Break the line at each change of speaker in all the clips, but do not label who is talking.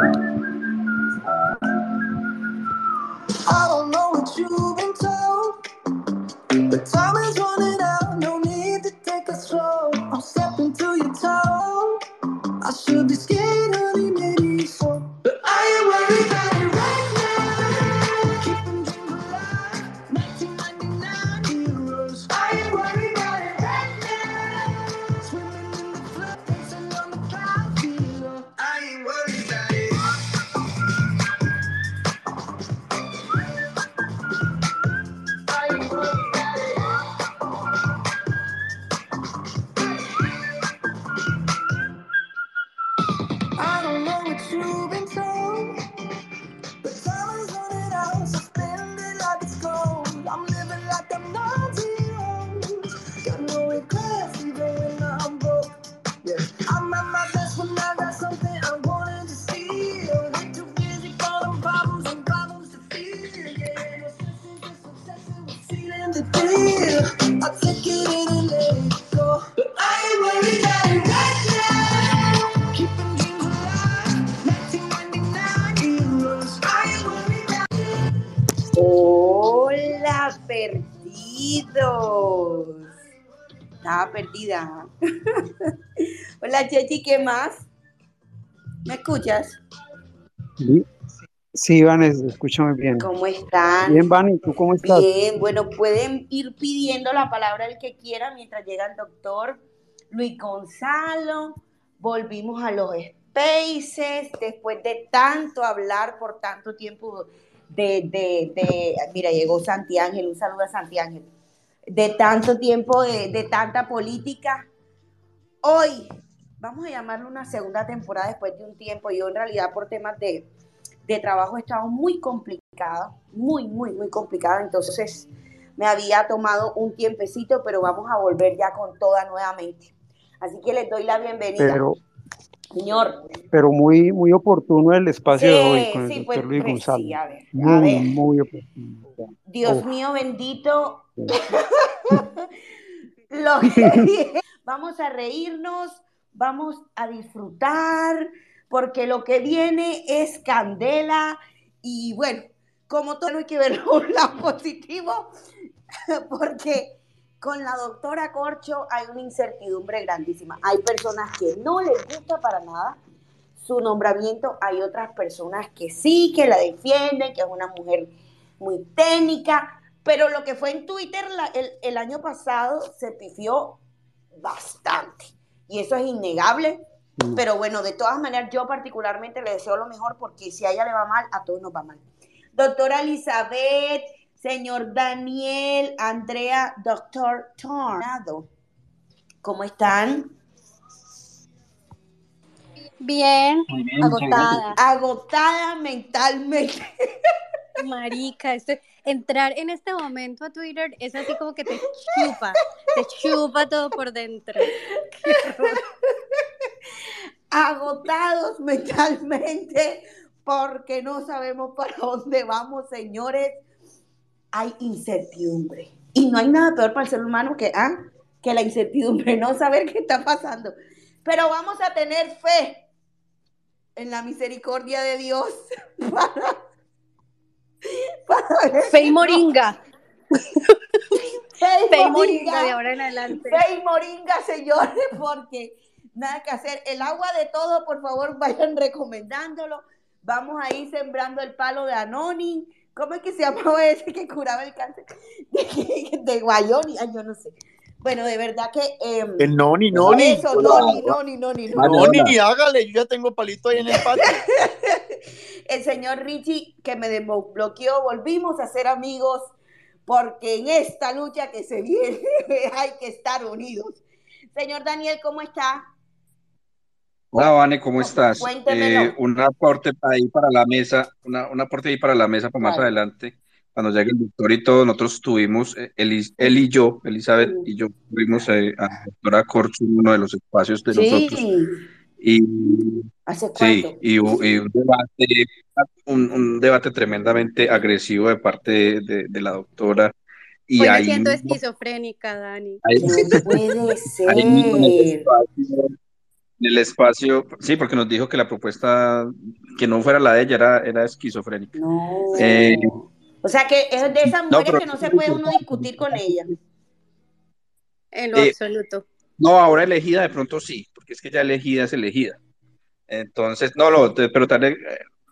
I don't know what you've been told, but time is running out. No need to take it slow. I'm stepping to your toe. I should be scared,
Chechi, ¿qué más? ¿Me escuchas?
Sí, sí, Vanes, escúchame bien.
¿Cómo están?
Bien, Vani, ¿tú cómo estás?
Bien, bueno, pueden ir pidiendo la palabra el que quiera mientras llega el doctor Luis Gonzalo. Volvimos a los spaces después de tanto hablar por tanto tiempo de, de, de- mira, llegó Santi Ángel, un saludo a Santi Ángel, de tanto tiempo, de, de tanta política. Hoy vamos a llamarlo una segunda temporada después de un tiempo. Yo en realidad por temas de, de trabajo he estado muy complicada, muy, muy, muy complicada. Entonces me había tomado un tiempecito, pero vamos a volver ya con toda nuevamente. Así que les doy la bienvenida.
Pero,
Señor,
pero muy, muy oportuno el espacio de hoy
sí,
con el
sí,
doctor
pues,
Luis
pues,
Gonzalo.
sí, a ver, a
Muy,
ver.
muy oportuno.
Dios
Uf.
mío bendito.
Sí.
Lo que- vamos a reírnos, vamos a disfrutar, porque lo que viene es candela y bueno, como todo hay que verlo un lado positivo, porque con la doctora Corcho hay una incertidumbre grandísima. Hay personas que no les gusta para nada su nombramiento, hay otras personas que sí, que la defienden, que es una mujer muy técnica, pero lo que fue en Twitter el, el año pasado se pifió bastante. Y eso es innegable.
Mm.
Pero bueno, de todas maneras, yo particularmente le deseo lo mejor porque si a ella le va mal, a todos nos va mal. Doctora Elizabeth, señor Daniel, Andrea, doctor Tornado, ¿cómo están?
Bien,
bien,
agotada.
Agotada mentalmente.
Marica, este- entrar en este momento a Twitter es así como que te chupa, te chupa todo por dentro.
Agotados mentalmente porque no sabemos para dónde vamos, señores. Hay incertidumbre. Y no hay nada peor para el ser humano que, ah, que la incertidumbre, no saber qué está pasando. Pero vamos a tener fe en la misericordia de Dios para, para ver
Fe
si
y
no-
moringa,
Fe y
fe y
moringa.
de ahora en adelante.
Fe y moringa, señores, porque nada que hacer. El agua de todo, por favor, vayan recomendándolo. Vamos a ir sembrando el palo de Anoni. ¿Cómo es que se llamaba ese que curaba el cáncer? De, de Guayoni. Ay, yo no sé. Bueno, de verdad que. em,
El noni, noni.
Eso, Noni, Noni, Noni, Noni.
Noni, hágale, yo ya tengo palito ahí en el patio.
el señor Richie que me desbloqueó, volvimos a ser amigos porque en esta lucha que se viene hay que estar unidos. Señor Daniel, ¿cómo está?
Hola, Vane, ¿cómo estás? Eh, un aporte ahí para la mesa, una, un aporte ahí para la mesa para más
Claro.
adelante, cuando llegue el doctor y todo, nosotros tuvimos, eh, Elis- él y yo, Elizabeth y yo, tuvimos eh, a la doctora Corcho en uno de los espacios de nosotros. Y
¿Hace
sí, y, un debate, un, un debate tremendamente agresivo de parte de, de- de la doctora. Y
me
ahí mismo-
esquizofrénica, Dani.
ahí-
No puede
ahí en
ser.
espacio, En el espacio, sí, porque nos dijo que la propuesta que no fuera la de ella era, era esquizofrénica.
No.
Eh,
o sea que es de esas
no,
mujeres
pero-
que no se puede uno discutir con ella.
En lo
Eh,
absoluto.
No, ahora elegida de pronto sí, porque es que ya elegida es elegida. Entonces, no, no, pero daré eh,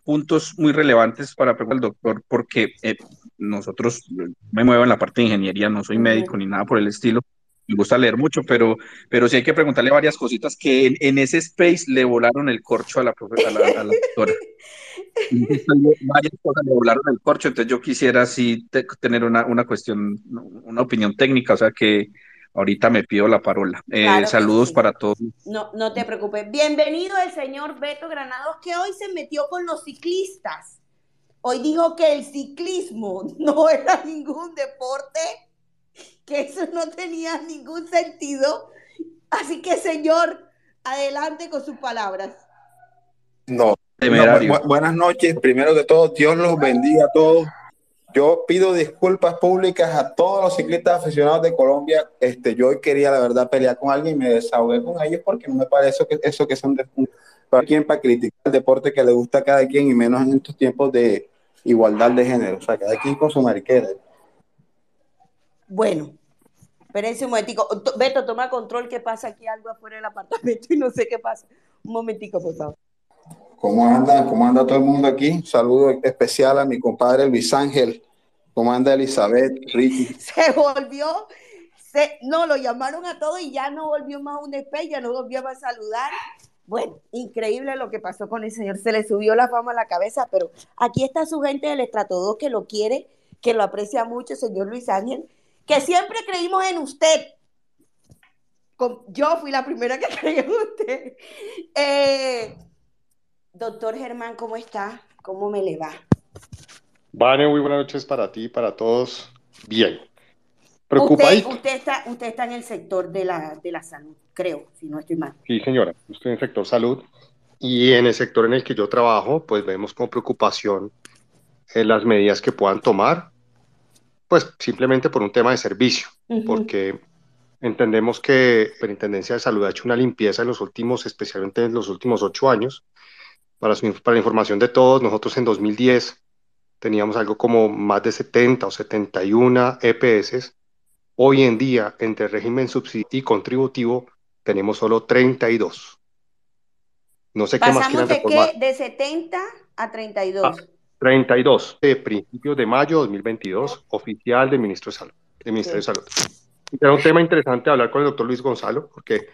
puntos muy relevantes para preguntar al doctor, porque eh, nosotros eh, me muevo en la parte de ingeniería, no soy médico ni nada por el estilo. Me gusta leer mucho, pero, pero sí hay que preguntarle varias cositas que en, en ese space le volaron el corcho a la, a la, a la doctora. Varias cosas le volaron el corcho, entonces yo quisiera sí te- tener una, una cuestión, una opinión técnica, o sea que ahorita me pido la parola. Eh,
Claro
saludos
sí.
para todos.
No, no te preocupes. Bienvenido el señor Beto Granados, que hoy se metió con los ciclistas. Hoy dijo que el ciclismo no era ningún deporte, que eso no tenía ningún sentido. Así que, señor, adelante con sus palabras.
No,
Temerario.
no, bu- buenas noches. Primero que todo, Dios los bendiga a todos. Yo pido disculpas públicas a todos los ciclistas aficionados de Colombia. Este, yo hoy quería, la verdad, pelear con alguien y me desahogué con ellos porque no me parece que eso que son de, para quien para criticar el deporte que le gusta a cada quien y menos en estos tiempos de igualdad de género. O sea, cada quien con su mariquera.
Bueno, espérense un momentico. To- Beto, toma control que pasa aquí algo afuera del apartamento y no sé qué pasa. Un momentico, por favor.
¿Cómo anda? ¿Cómo anda todo el mundo aquí? Un saludo especial a mi compadre Luis Ángel. ¿Cómo anda Elizabeth, Ricky?
se volvió, se, no, lo llamaron a todo y ya no volvió más a un despegue, ya no volvió a saludar. Bueno, increíble lo que pasó con el señor, se le subió la fama a la cabeza, pero aquí está su gente del Estrato 2 que lo quiere, que lo aprecia mucho, señor Luis Ángel, que siempre creímos en usted. Yo fui la primera que creí en usted. Eh, doctor Germán, ¿cómo está? ¿Cómo me le va?
Vane, muy buenas noches para ti y para todos. Bien.
Usted,
Preocupadito.
usted, está, usted está en el sector de la, de la salud, creo, si no estoy mal.
Sí, señora. Estoy en el sector salud y en el sector en el que yo trabajo, pues vemos con preocupación eh, las medidas que puedan tomar, pues simplemente por un tema de servicio, porque entendemos que la Superintendencia de Salud ha hecho una limpieza en los últimos, especialmente en los últimos ocho años. Para, su- para la información de todos, nosotros en 2010 teníamos algo como más de 70 o 71 EPS. Hoy en día, entre régimen subsidio y contributivo, tenemos solo 32. No sé qué más
Pasamos de
reformar.
qué? De 70 a 32.
Ah, 32 de principios de mayo de 2022, oficial del ministro de Salud, del Ministerio de Salud. Era un tema interesante hablar con el doctor Luis Gonzalo, porque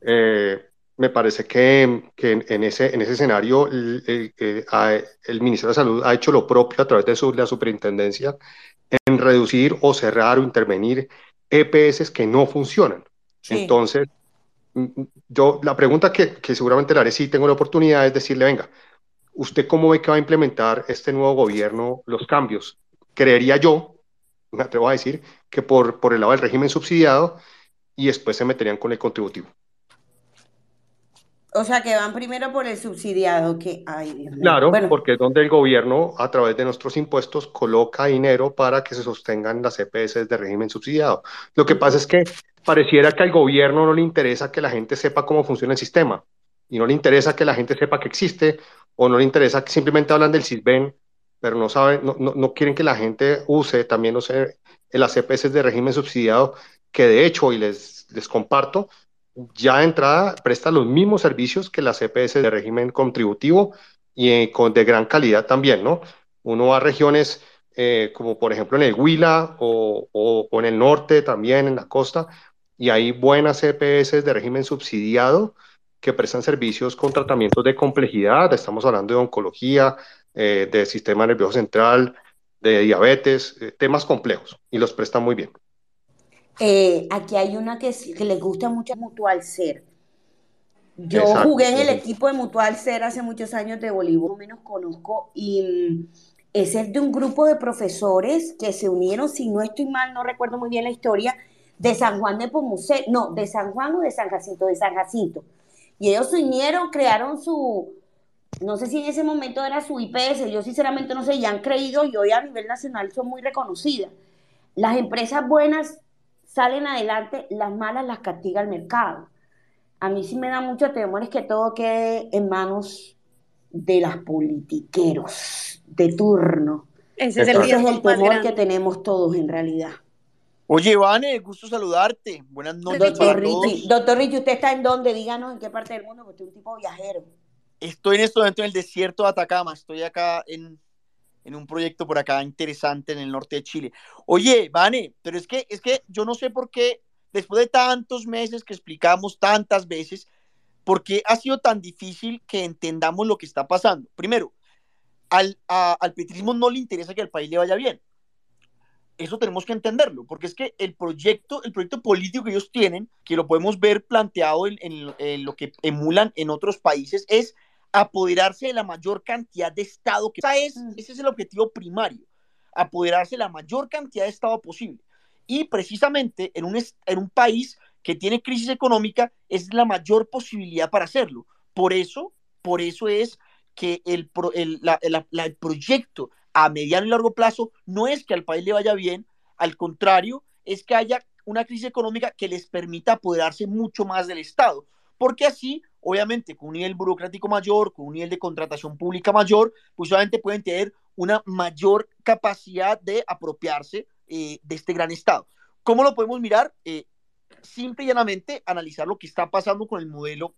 eh, me parece que, que en, en ese, en ese escenario el, el- eh, el Ministerio de Salud ha hecho lo propio a través de su, la superintendencia en reducir o cerrar o intervenir EPS que no funcionan.
Sí.
Entonces, mm, mm, yo la pregunta que, que seguramente le haré si tengo la oportunidad es decirle, venga, ¿usted cómo ve que va a implementar este nuevo gobierno los cambios? Creería yo, me atrevo a decir, que por, por el lado del régimen subsidiado y después se meterían con el contributivo.
O sea, que van primero por el subsidiado, que, ay, Dios mío.
Claro,
Bueno,
porque es donde el gobierno, a través de nuestros impuestos, coloca dinero para que se sostengan las EPS de régimen subsidiado. Lo que pasa es que pareciera que al gobierno no le interesa que la gente sepa cómo funciona el sistema y no le interesa que la gente sepa que existe o no le interesa que simplemente hablan del CISBEN, pero no saben, no, no, no quieren que la gente use también no sé, las EPS de régimen subsidiado, que de hecho, y les, les comparto, ya de entrada presta los mismos servicios que las EPS de régimen contributivo y eh, con, de gran calidad también, ¿no? Uno va a regiones eh, como por ejemplo en el Huila o, o, en el norte también, en la costa, y hay buenas EPS de régimen subsidiado que prestan servicios con tratamientos de complejidad, estamos hablando de oncología, eh, de sistema nervioso central, de diabetes, temas complejos, y los prestan muy bien.
Eh, aquí hay una que, les gusta mucho, Mutual Ser. Yo
Exacto,
jugué en el equipo de Mutual Ser hace muchos años de voleibol, menos conozco, y mm, es de un grupo de profesores que se unieron, si no estoy mal, no recuerdo muy bien la historia, de San Juan de Pomucé, no, de San Juan o de San Jacinto, de San Jacinto. Y ellos se unieron, crearon su, no sé si en ese momento era su IPS, yo sinceramente no sé, y han creído y hoy a nivel nacional son muy reconocidas. Las empresas buenas salen adelante, las malas las castiga el mercado. A mí sí me da mucho temor es que todo quede en manos de las politiqueros de turno.
Ese es el
Ese es
riesgo
el
más
temor que tenemos todos en realidad.
Oye, Vane, gusto saludarte. Buenas noches
Doctor
para todos.
Richie, doctor Richie, ¿usted está en dónde? Díganos en qué parte del mundo, porque usted es un tipo viajero.
Estoy en este momento en el desierto de Atacama. Estoy acá en, en un proyecto por acá interesante en el norte de Chile. Oye, Vane, pero es que, es que yo no sé por qué, después de tantos meses que explicamos tantas veces, ¿por qué ha sido tan difícil que entendamos lo que está pasando? Primero, al, a- al petrismo no le interesa que al país le vaya bien. Eso tenemos que entenderlo, porque es que el proyecto, el proyecto político que ellos tienen, que lo podemos ver planteado en, en- en lo que emulan en otros países, es apoderarse de la mayor cantidad de Estado que esa es,
Mm.
ese es el objetivo primario, apoderarse de la mayor cantidad de Estado posible. Y precisamente en un, en un país que tiene crisis económica es la mayor posibilidad para hacerlo. Por eso, por eso es que el, pro- el- la- la- la- el proyecto a mediano y largo plazo no es que al país le vaya bien, al contrario, es que haya una crisis económica que les permita apoderarse mucho más del Estado, porque así, obviamente, con un nivel burocrático mayor, con un nivel de contratación pública mayor, pues obviamente pueden tener una mayor capacidad de apropiarse eh, de este gran Estado. ¿Cómo lo podemos mirar? Eh, simple y llanamente analizar lo que está pasando con el modelo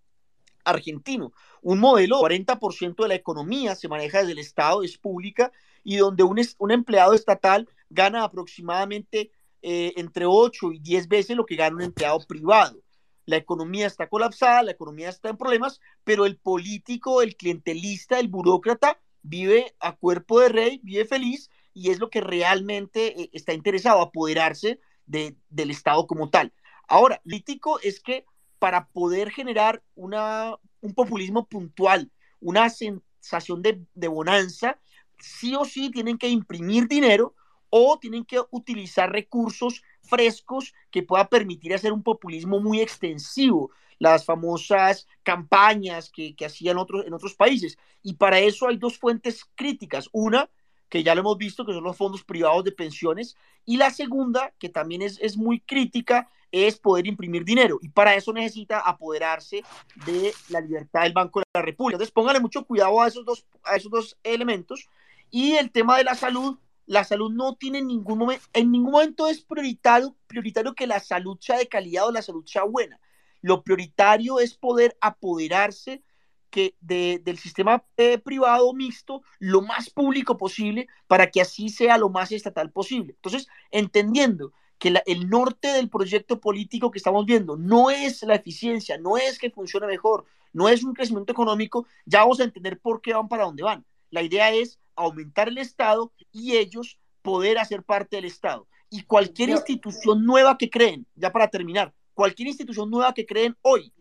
argentino. Un modelo, 40% de la economía se maneja desde el Estado, es pública, y donde un, empleado estatal gana aproximadamente eh, entre 8 y 10 veces lo que gana un empleado privado. La economía está colapsada, la economía está en problemas, pero el político, el clientelista, el burócrata vive a cuerpo de rey, vive feliz y es lo que realmente eh, está interesado, apoderarse de- del Estado como tal. Ahora, lo político es que para poder generar una, un populismo puntual, una sensación de, de bonanza, sí o sí tienen que imprimir dinero o tienen que utilizar recursos frescos que pueda permitir hacer un populismo muy extensivo, las famosas campañas que, que hacían otros, en otros países. Y para eso hay dos fuentes críticas. Una, que ya lo hemos visto, que son los fondos privados de pensiones, y la segunda, que también es, es muy crítica, es poder imprimir dinero. Y para eso necesita apoderarse de la libertad del Banco de la República. Entonces, póngale mucho cuidado a esos dos, a esos dos elementos. Y el tema de la salud, la salud no tiene ningún momento, en ningún momento es prioritario, prioritario que la salud sea de calidad o la salud sea buena. Lo prioritario es poder apoderarse que de, del sistema eh, privado mixto lo más público posible para que así sea lo más estatal posible. Entonces, entendiendo que el norte del proyecto político que estamos viendo no es la eficiencia, no es que funcione mejor, no es un crecimiento económico, ya vamos a entender por qué van para dónde van. La idea es aumentar el Estado y ellos poder hacer parte del Estado. Y cualquier institución nueva que creen, ya para terminar, cualquier institución nueva que creen hoy,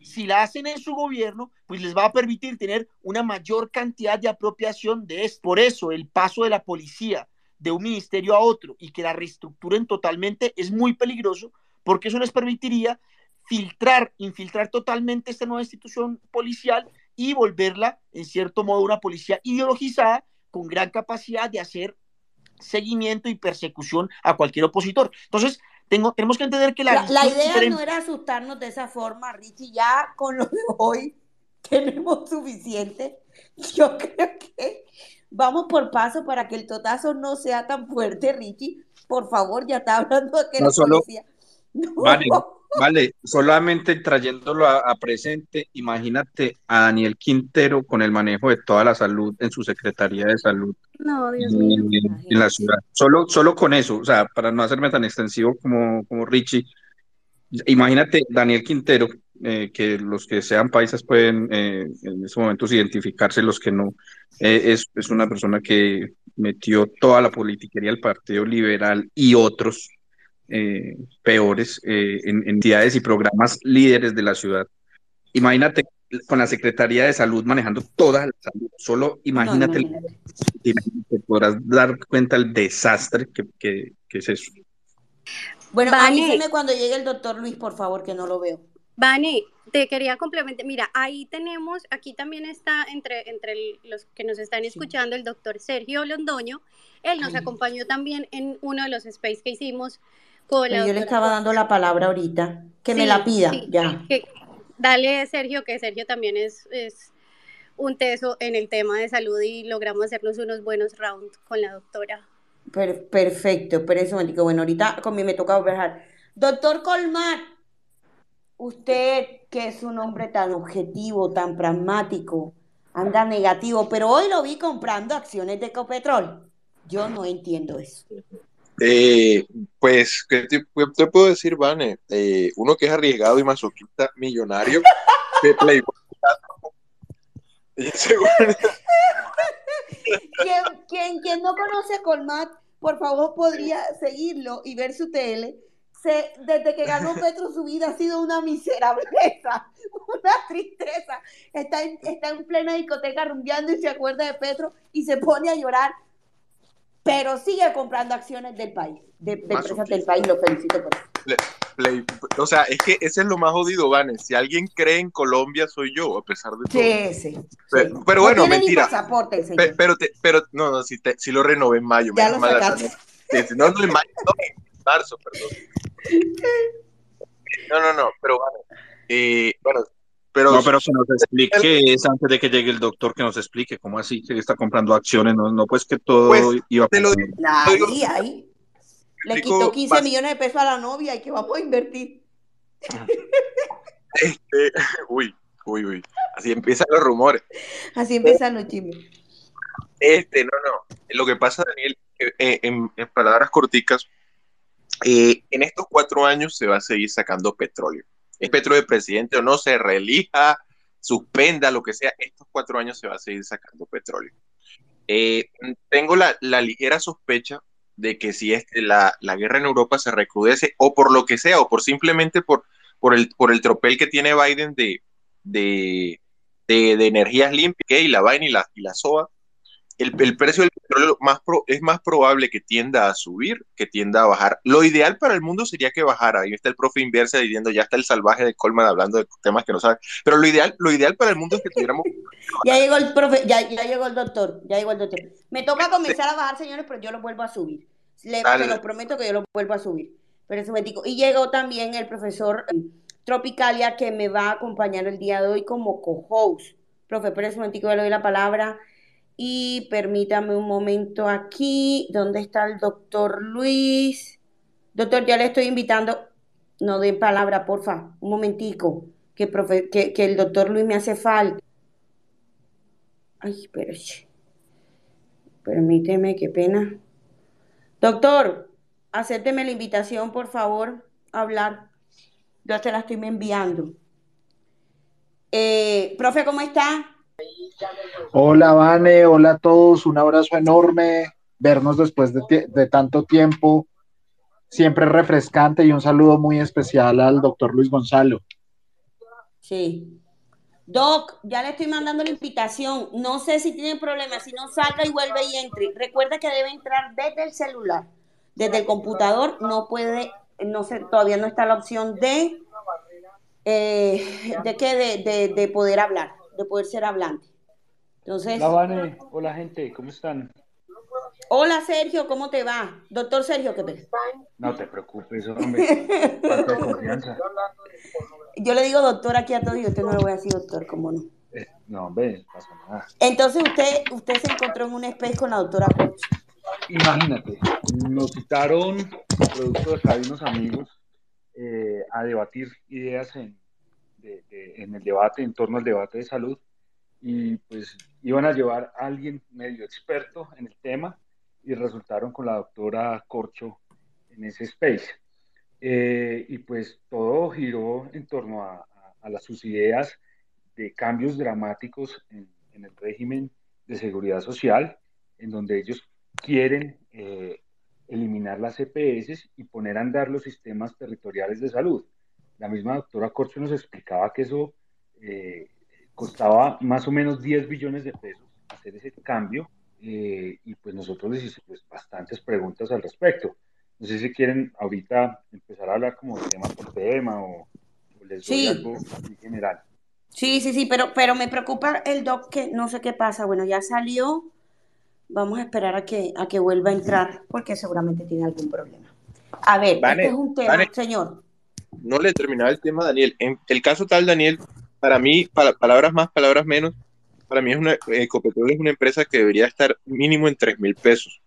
si la hacen en su gobierno, pues les va a permitir tener una mayor cantidad de apropiación de esto. Por eso el paso de la policía de un ministerio a otro y que la reestructuren totalmente es muy peligroso porque eso les permitiría filtrar, infiltrar totalmente esta nueva institución policial y volverla, en cierto modo, una policía ideologizada con gran capacidad de hacer seguimiento y persecución a cualquier opositor. Entonces, tengo, tenemos que entender que la,
La, idea
diferente.
no era asustarnos de esa forma, Richie. Ya con lo de hoy tenemos suficiente. Yo creo que vamos por paso para que el totazo no sea tan fuerte, Richie. Por favor, ya está hablando de que
No
la
solo-
policía. No.
Vale, vale, solamente trayéndolo a, a presente, imagínate a Daniel Quintero con el manejo de toda la salud en su Secretaría de Salud
No, Dios
en,
mío.
en la ciudad. Solo, solo con eso, o sea, para no hacerme tan extensivo como, como Richie, imagínate Daniel Quintero, eh, que los que sean paisas pueden eh, en estos momentos identificarse, los que no, eh, es, es una persona que metió toda la politiquería del Partido Liberal y otros eh, peores eh, en, en entidades y programas líderes de la ciudad. Imagínate con la Secretaría de Salud manejando toda la salud. Solo imagínate,
No, imagínate.
te podrás dar cuenta el desastre que, que- que es eso.
Bueno,
Vane.
avíseme cuando llegue el doctor Luis, por favor, que no lo veo.
Vane, te quería complementar. Mira, ahí tenemos, aquí también está entre, entre el- los que nos están escuchando el doctor Sergio Londoño. Él nos
Ay.
acompañó también en uno de los space que hicimos con la
Pero yo le estaba dando la palabra ahorita. Que me la pida,
sí,
ya.
que- dale Sergio, que Sergio también es, es un teso en el tema de salud y logramos hacernos unos buenos rounds con la doctora.
Per- perfecto, pero eso. Bueno, ahorita conmigo me toca conversar. Doctor Colmar, usted que es un hombre tan objetivo, tan pragmático, anda negativo, pero hoy lo vi comprando acciones de Ecopetrol. Yo no entiendo eso.
Eh, pues, ¿qué te, qué te puedo decir, Vane? Eh, uno que es arriesgado y masoquista millonario, de Playboy.
Quien, quien, quien no conoce a Colmat, por favor podría seguirlo y ver su tele. Se, desde que ganó Petro su vida ha sido una miserableza, una tristeza. Está en, está en plena discoteca rumbeando y se acuerda de Petro y se pone a llorar, pero sigue comprando acciones del país, de, de empresas del país. Lo felicito por eso.
O sea, es que ese es lo más jodido, Vane. Si alguien cree en Colombia, soy yo, a pesar de todo.
Sí, sí.
Pero,
sí.
pero
No
bueno,
ni
mentira.
pasaporte, el señor.
Pe- Pero, te- pero, no, no, si, te, si lo renové en mayo.
Ya lo sacaste.
No, no, en mayo, no, en marzo, perdón. No, no, no, pero bueno. eh, bueno, pero,
No, pero que nos explique es antes de que llegue el doctor, que nos explique cómo así que está comprando acciones, no, no pues que todo
Pues,
iba a
te lo.
Ahí, ahí. Le quitó 15
bas-
millones de pesos a la novia y que vamos a invertir.
este, uy, uy, uy. Así empiezan los rumores.
Así empiezan los chismes.
Este, no, no. Lo que pasa, Daniel, eh, eh, en, en palabras corticas, eh, en estos cuatro años se va a seguir sacando petróleo. Es Petro de presidente o no, se reelija, suspenda, lo que sea, estos cuatro años se va a seguir sacando petróleo. Eh, tengo la, la ligera sospecha de que si este, la, la guerra en Europa se recrudece, o por lo que sea, o por simplemente por, por, el, por el tropel que tiene Biden de, de, de, energías limpias, y la vaina y la, y la soba, el, el precio del petróleo más pro- es más probable que tienda a subir que tienda a bajar. Lo ideal para el mundo sería que bajara. Ahí está el profe Inversa diciendo, ya está el salvaje de Colman hablando de temas que no sabe. Pero lo ideal, lo ideal para el mundo es que tuviéramos...
Ya llegó el profe, ya, ya llegó el doctor, ya llegó el doctor. Me toca comenzar a bajar, señores, pero yo lo vuelvo a subir. Le,
Dale.
se lo prometo que yo lo vuelvo a subir. Pero me digo. Y llegó también el profesor eh, Tropicalia que me va a acompañar el día de hoy como co-host. Profe, pero un momentico, le doy la palabra. Y permítame un momento aquí. ¿Dónde está el doctor Luis? Doctor, ya le estoy invitando. No den palabra, porfa. Un momentico. Que, profe, que, que el doctor Luis me hace falta. Ay, espérate. Permíteme, qué pena. Doctor, acépteme la invitación, por favor, a hablar. Yo te la estoy enviando. Eh, profe, ¿cómo está?
Hola, Vane, hola a todos, un abrazo enorme, vernos después de, de tanto tiempo, siempre refrescante y un saludo muy especial al doctor Luis Gonzalo.
Sí. Doc, ya le estoy mandando la invitación. No sé si tiene problemas. Si no, salga y vuelve y entre. Recuerda que debe entrar desde el celular. Desde el computador no puede, no sé, todavía no está la opción de, eh, de qué, de, de, de poder hablar, de poder ser hablante. Entonces,
Hola, Vane. Hola, gente. ¿Cómo están?
hola Sergio, ¿cómo te va? Doctor Sergio, ¿qué pasa?
No te preocupes, hombre. Falta de confianza.
Yo le digo doctor aquí a todos y usted no le voy a decir doctor, ¿cómo no?
Eh, no, hombre, no pasa nada.
Entonces usted, usted se encontró en un space con la doctora Coach.
Imagínate, nos citaron, producto de acá de unos amigos, eh, a debatir ideas en, de- de- en el debate, en torno al debate de salud, y pues iban a llevar a alguien medio experto en el tema, y resultaron con la doctora Corcho en ese space. Eh, y pues todo giró en torno a, a- a las, sus ideas de cambios dramáticos en, en el régimen de seguridad social, en donde ellos quieren eh, eliminar las EPS y poner a andar los sistemas territoriales de salud. La misma doctora Corcho nos explicaba que eso eh, costaba más o menos 10 billones de pesos hacer ese cambio eh, y pues nosotros les hicimos pues, bastantes preguntas al respecto. No sé si quieren ahorita empezar a hablar como de tema por tema o, o les doy
Sí.
algo en general.
Sí, sí, sí, pero, pero me preocupa el doc que no sé qué pasa. Bueno, ya salió. Vamos a esperar a que, a que vuelva a entrar porque seguramente tiene algún problema. A ver,
Vane,
este es un tema,
Vane.
señor.
No le terminaba el tema a Daniel. En el caso tal, Daniel, para mí, para, palabras más, palabras menos, para mí es una, eh, Ecopetrol es una empresa que debería estar mínimo en 3 mil pesos.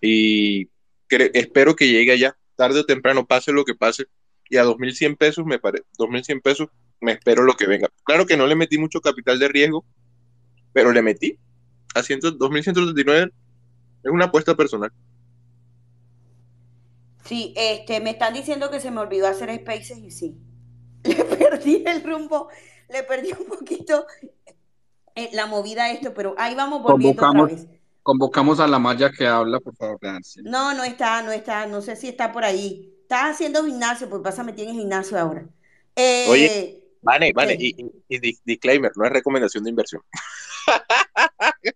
Y espero que llegue allá, tarde o temprano, pase lo que pase. Y a 2.100 pesos, me parece, 2.100 pesos, me espero lo que venga. Claro que no le metí mucho capital de riesgo, pero le metí a 100 2.139. Es una apuesta personal.
Sí, este, me están diciendo que se me olvidó hacer spaces y sí. Le perdí el rumbo, le perdí un poquito eh, la movida a esto, pero ahí vamos volviendo
Convocamos,
otra vez.
convocamos a la Maya que habla, por favor, Nancy.
No, no está, no está, no sé si está por ahí. Está haciendo gimnasio, pues en el gimnasio ahora.
Oye,
Eh,
Vane, Vane,
¿qué?
y, y- y di- disclaimer, no es recomendación de inversión.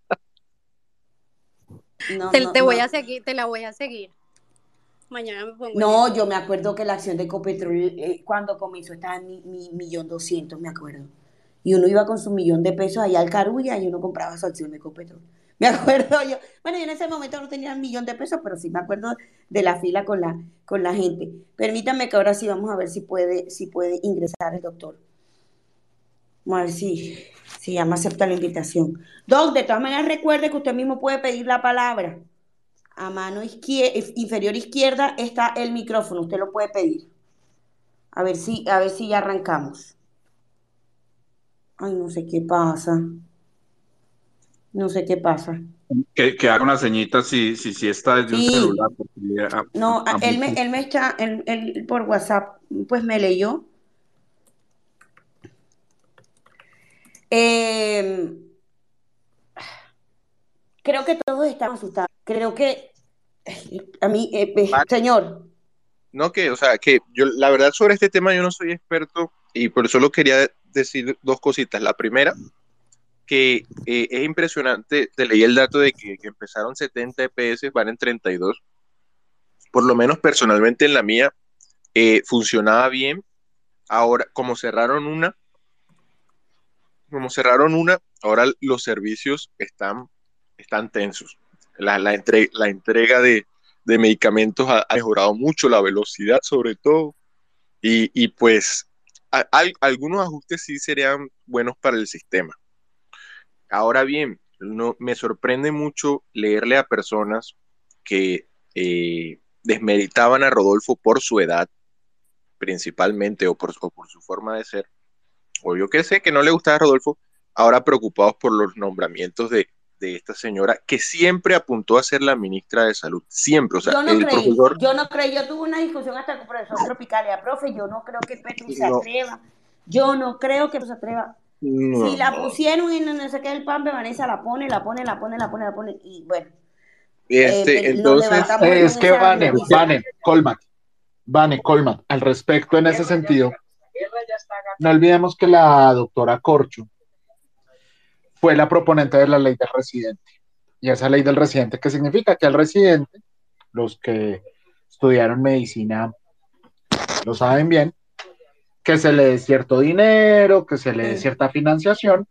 No,
Te,
no,
te voy
no.
a seguir, te la voy a seguir. Mañana me pongo
No, yo me acuerdo que la acción de Ecopetrol eh, cuando comenzó estaba en mi, mi millón doscientos, me acuerdo. Y uno iba con su millón de pesos allá al Carulla y uno compraba su acción de Ecopetrol. Me acuerdo yo. Bueno, yo en ese momento no tenía un millón de pesos, pero sí me acuerdo de la fila con la, con la gente. Permítame que ahora sí vamos a ver si puede, si puede ingresar el doctor. Vamos a ver si, si ya me acepta la invitación. Doc, de todas maneras recuerde que usted mismo puede pedir la palabra. A mano izquier- inferior izquierda está el micrófono, usted lo puede pedir. A ver si, a ver si ya arrancamos. Ay, no sé qué pasa. No sé qué pasa.
Que, que haga una señita si, si, si está desde un celular. a-
No,
a-
él me, él me está, él- él por WhatsApp, pues me leyó. Eh, creo que todos estamos asustados. Creo que a mí, eh, eh,
Vale.
señor,
No, que, o sea, que yo, la verdad, sobre este tema yo no soy experto y por eso lo quería decir dos cositas. La primera, que eh, es impresionante, te leí el dato de que, que empezaron 70 EPS, van en 32. Por lo menos personalmente en la mía funcionaba bien. Ahora, como cerraron una, como cerraron una, ahora los servicios están, están tensos. La, la, la entrega de, de medicamentos ha, mejorado mucho, la velocidad sobre todo. Y, y pues algunos ajustes sí serían buenos para el sistema. Ahora bien, no, me sorprende mucho leerle a personas que eh, desmeritaban a Rodolfo por su edad, principalmente, o por, por su forma de ser, o yo que sé que no le gustaba a Rodolfo, ahora preocupados por los nombramientos de, de esta señora que siempre apuntó a ser la ministra de Salud, siempre, o sea,
yo no
el
creí,
profesor
yo no creí, yo tuve una discusión hasta con el profesor Tropicalia, profe, yo no creo que Petro se
No.
atreva, yo no creo que se atreva.
no,
Si la pusieron en no sé qué el PAMPE, Vanessa la pone, la pone, la pone, la pone, la pone, y bueno,
este,
eh,
entonces,
Es que Vane. Vane, Colmat, Vane, Colmat, al respecto en ese sentido, no olvidemos que la doctora Corcho fue la proponente de la ley del residente. Y esa ley del residente, ¿qué significa? Que al residente, los que estudiaron medicina lo saben bien, que se le dé cierto dinero, que se le dé cierta financiación,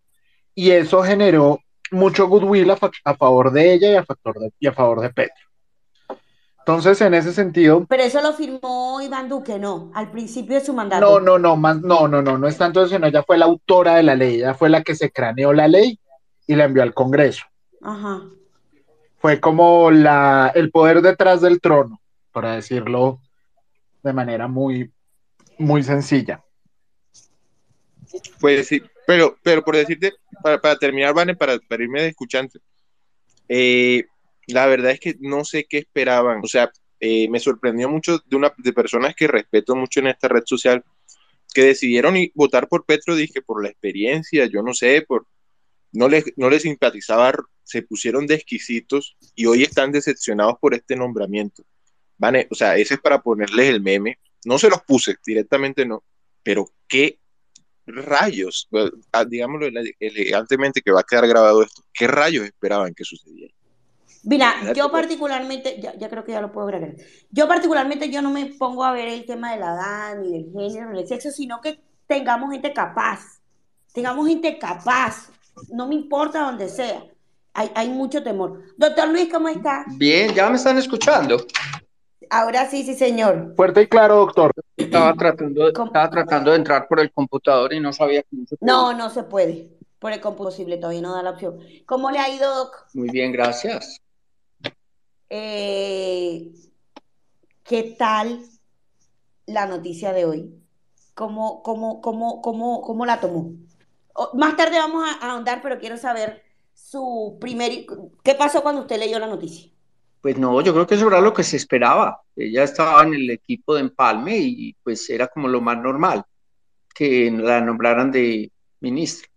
y eso generó mucho goodwill a, fa- a favor de ella y a, factor de- y a favor de Petro. Entonces, en ese sentido,
Pero eso lo firmó Iván Duque, no, al principio de su
no,
mandato.
no, no, más, no, no, no, no es tanto eso, sino ella fue la autora de la ley, ella fue la que se craneó la ley y la envió al Congreso.
Ajá.
Fue como la, el poder detrás del trono, para decirlo de manera muy, muy sencilla.
Pues sí, pero, pero por decirte, para, para terminar, Vane, para, para irme de escuchante, eh, la verdad es que no sé qué esperaban. O sea, eh, me sorprendió mucho de una de personas que respeto mucho en esta red social que decidieron votar por Petro, dije, por la experiencia, yo no sé, por no les, no les simpatizaba, se pusieron de exquisitos y hoy están decepcionados por este nombramiento. Vane, o sea, ese es para ponerles el meme. No se los puse, directamente no, pero qué rayos, ah, digámoslo ele- elegantemente que va a quedar grabado esto, ¿qué rayos esperaban que sucediera?
Mira, yo particularmente, ya, ya creo que ya lo puedo agregar. Yo particularmente yo no me pongo a ver el tema de la edad, ni del género, ni del sexo, sino que tengamos gente capaz. Tengamos gente capaz. No me importa donde sea. Hay, hay mucho temor. Doctor Luis, ¿cómo está?
Bien, ya me están escuchando.
Ahora sí, sí, señor.
Fuerte y claro, doctor.
Estaba tratando, estaba tratando de entrar por el computador y no sabía cómo se.
No, no se puede. Por el composible, todavía no da la opción. ¿Cómo le ha ido, Doc?
Muy bien, gracias.
Eh, ¿qué tal la noticia de hoy? ¿Cómo, cómo, cómo, cómo, cómo la tomó? Más tarde vamos a, a ahondar, pero quiero saber su primer... ¿Qué pasó cuando usted leyó la noticia?
Pues no, yo creo que eso era lo que se esperaba. Ella estaba en el equipo de empalme y pues era como lo más normal que la nombraran de ministra.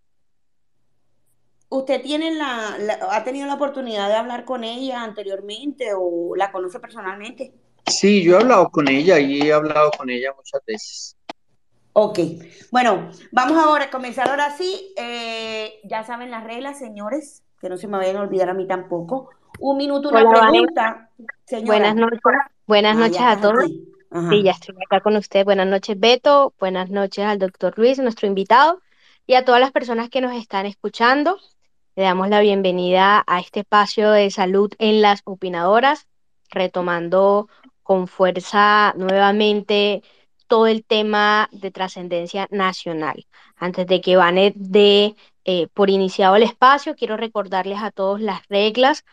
¿Usted tiene la, la- ha tenido la oportunidad de hablar con ella anteriormente o la conoce personalmente?
Sí, yo he hablado con ella y he hablado con ella muchas veces.
Ok, bueno, vamos ahora a comenzar ahora sí. Eh, ya saben las reglas, señores, que no se me vayan a olvidar a mí tampoco. Un minuto, una
Hola,
pregunta. Señora.
Buenas noches, buenas
Ah,
noches a todos.
aquí. Ajá.
Sí, ya estoy acá con usted. Buenas noches, Beto. Buenas noches al doctor Luis, nuestro invitado, y a todas las personas que nos están escuchando. Le damos la bienvenida a este espacio de salud en las opinadoras, retomando con fuerza nuevamente todo el tema de trascendencia nacional. Antes de que Vanet dé eh, por iniciado el espacio, quiero recordarles a todos las reglas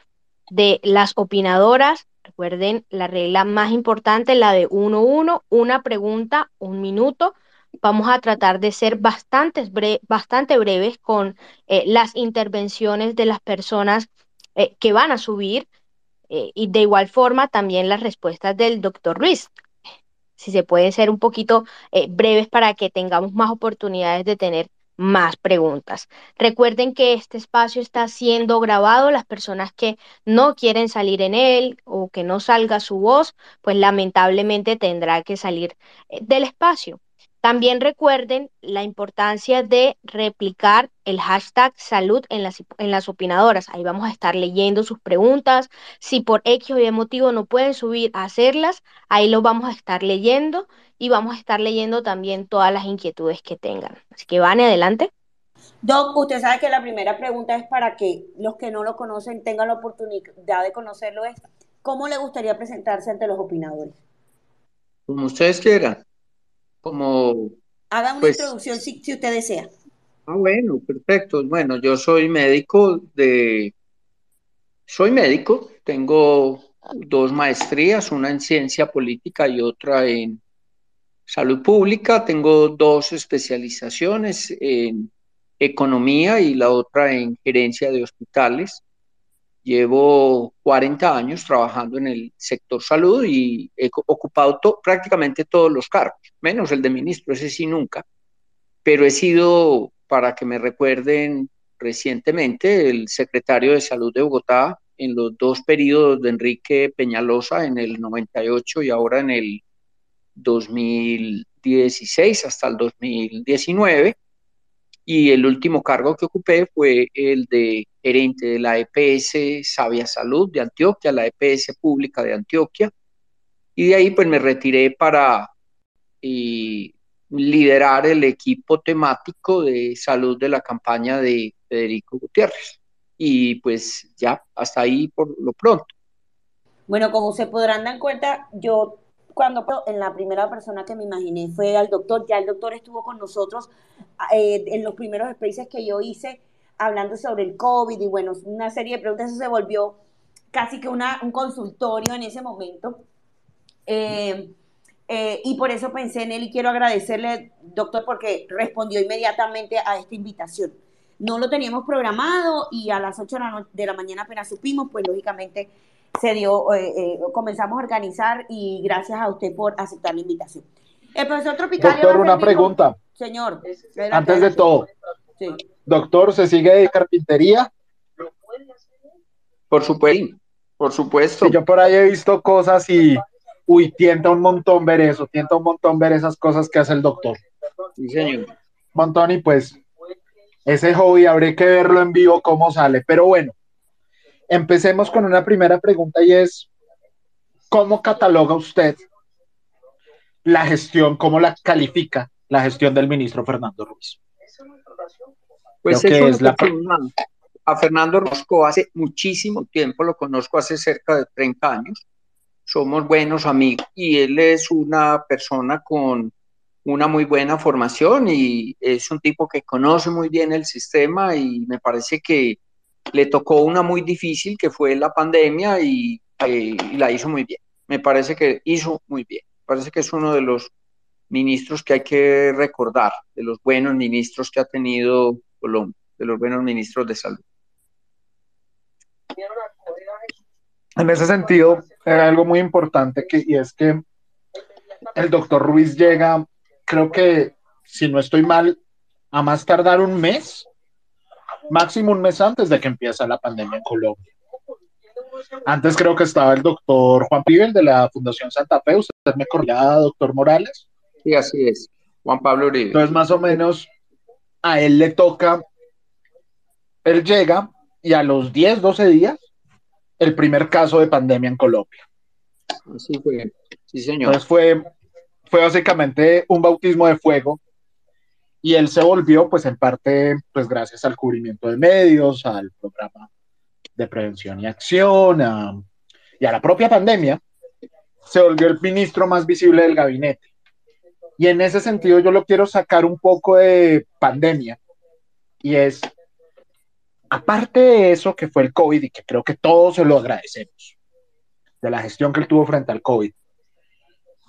de las opinadoras. Recuerden la regla más importante, la de 1-1, una pregunta, un minuto. Vamos a tratar de ser bastante breves con eh, las intervenciones de las personas eh, que van a subir eh, y de igual forma también las respuestas del doctor Ruiz. Si se pueden ser un poquito breves para que tengamos más oportunidades de tener más preguntas. Recuerden que este espacio está siendo grabado. Las personas que no quieren salir en él o que no salga su voz, pues lamentablemente tendrá que salir del espacio. También recuerden la importancia de replicar el hashtag salud en las, en las opinadoras. Ahí vamos a estar leyendo sus preguntas. Si por X o Y motivo no pueden subir a hacerlas, ahí lo vamos a estar leyendo y vamos a estar leyendo también todas las inquietudes que tengan. Así que van adelante.
Doc, usted sabe que la primera pregunta es para que los que no lo conocen tengan la oportunidad de conocerlo. Es, ¿cómo le gustaría presentarse ante los opinadores?
Como ustedes quieran. Como,
Haga una
pues,
introducción si, si usted desea.
ah, bueno, perfecto. Bueno, yo soy médico de, soy médico, tengo dos maestrías, una en ciencia política y otra en salud pública. Tengo dos especializaciones en economía y la otra en gerencia de hospitales. Llevo 40 años trabajando en el sector salud y he ocupado to- prácticamente todos los cargos, menos el de ministro, ese sí nunca. Pero he sido, para que me recuerden recientemente, el secretario de salud de Bogotá en los dos periodos de Enrique Peñalosa, en el 98 y ahora en el 2016 hasta el 2019 y el último cargo que ocupé fue el de gerente de la EPS Sabia Salud de Antioquia, la EPS pública de Antioquia, y de ahí pues me retiré para eh, liderar el equipo temático de salud de la campaña de Federico Gutiérrez. Y pues ya, hasta ahí por lo pronto.
Bueno, como se podrán dar cuenta, yo cuando en la primera persona que me imaginé fue al doctor, ya el doctor estuvo con nosotros eh, en los primeros spaces que yo hice hablando sobre el COVID y bueno, una serie de preguntas, eso se volvió casi que una, un consultorio en ese momento. Eh, eh, y por eso pensé en él y quiero agradecerle, doctor, porque respondió inmediatamente a esta invitación. No lo teníamos programado y a las 8 de la, no de la mañana apenas supimos, pues lógicamente se dio, eh, eh, comenzamos a organizar y gracias a usted por aceptar la invitación. El profesor Tropical.
Doctor, una pregunta.
Señor.
Antes de todo.
Sí.
Doctor, ¿se sigue de carpintería?
Por supuesto. Por supuesto.
Sí, yo por ahí he visto cosas y, uy, tienta un montón ver eso, tienta un montón ver esas cosas que hace el doctor.
Sí, señor.
Montón y pues ese hobby habré que verlo en vivo cómo sale. Pero bueno, empecemos con una primera pregunta y es, ¿cómo cataloga usted la gestión, cómo la califica la gestión del ministro Fernando Ruiz?
Pues es, es la a Fernando Rosco hace muchísimo tiempo, lo conozco hace cerca de 30 años. somos buenos amigos y él es una persona con una muy buena formación y es un tipo que conoce muy bien el sistema y me parece que le tocó una muy difícil que fue la pandemia y, eh, y la hizo muy bien. Me parece que hizo muy bien. Me parece que es uno de los ministros que hay que recordar, de los buenos ministros que ha tenido Colombia, de los buenos ministros de salud.
En ese sentido, era algo muy importante que, y es que el doctor Ruiz llega, creo que, si no estoy mal, a más tardar un mes, máximo un mes antes de que empiece la pandemia en Colombia. Antes creo que estaba el doctor Juan Pibel de la Fundación Santa Fe, usted me corría, doctor Morales.
Sí, así es, Juan Pablo Uribe.
Entonces, más o menos, a él le toca, él llega y a los 10, 12 días, el primer caso de pandemia en Colombia.
Así fue, sí señor.
Entonces fue, fue básicamente un bautismo de fuego y él se volvió, pues en parte, pues gracias al cubrimiento de medios, al programa de prevención y acción a- y a la propia pandemia, se volvió el ministro más visible del gabinete. Y en ese sentido yo lo quiero sacar un poco de pandemia y es, aparte de eso que fue el COVID y que creo que todos se lo agradecemos, de la gestión que él tuvo frente al COVID,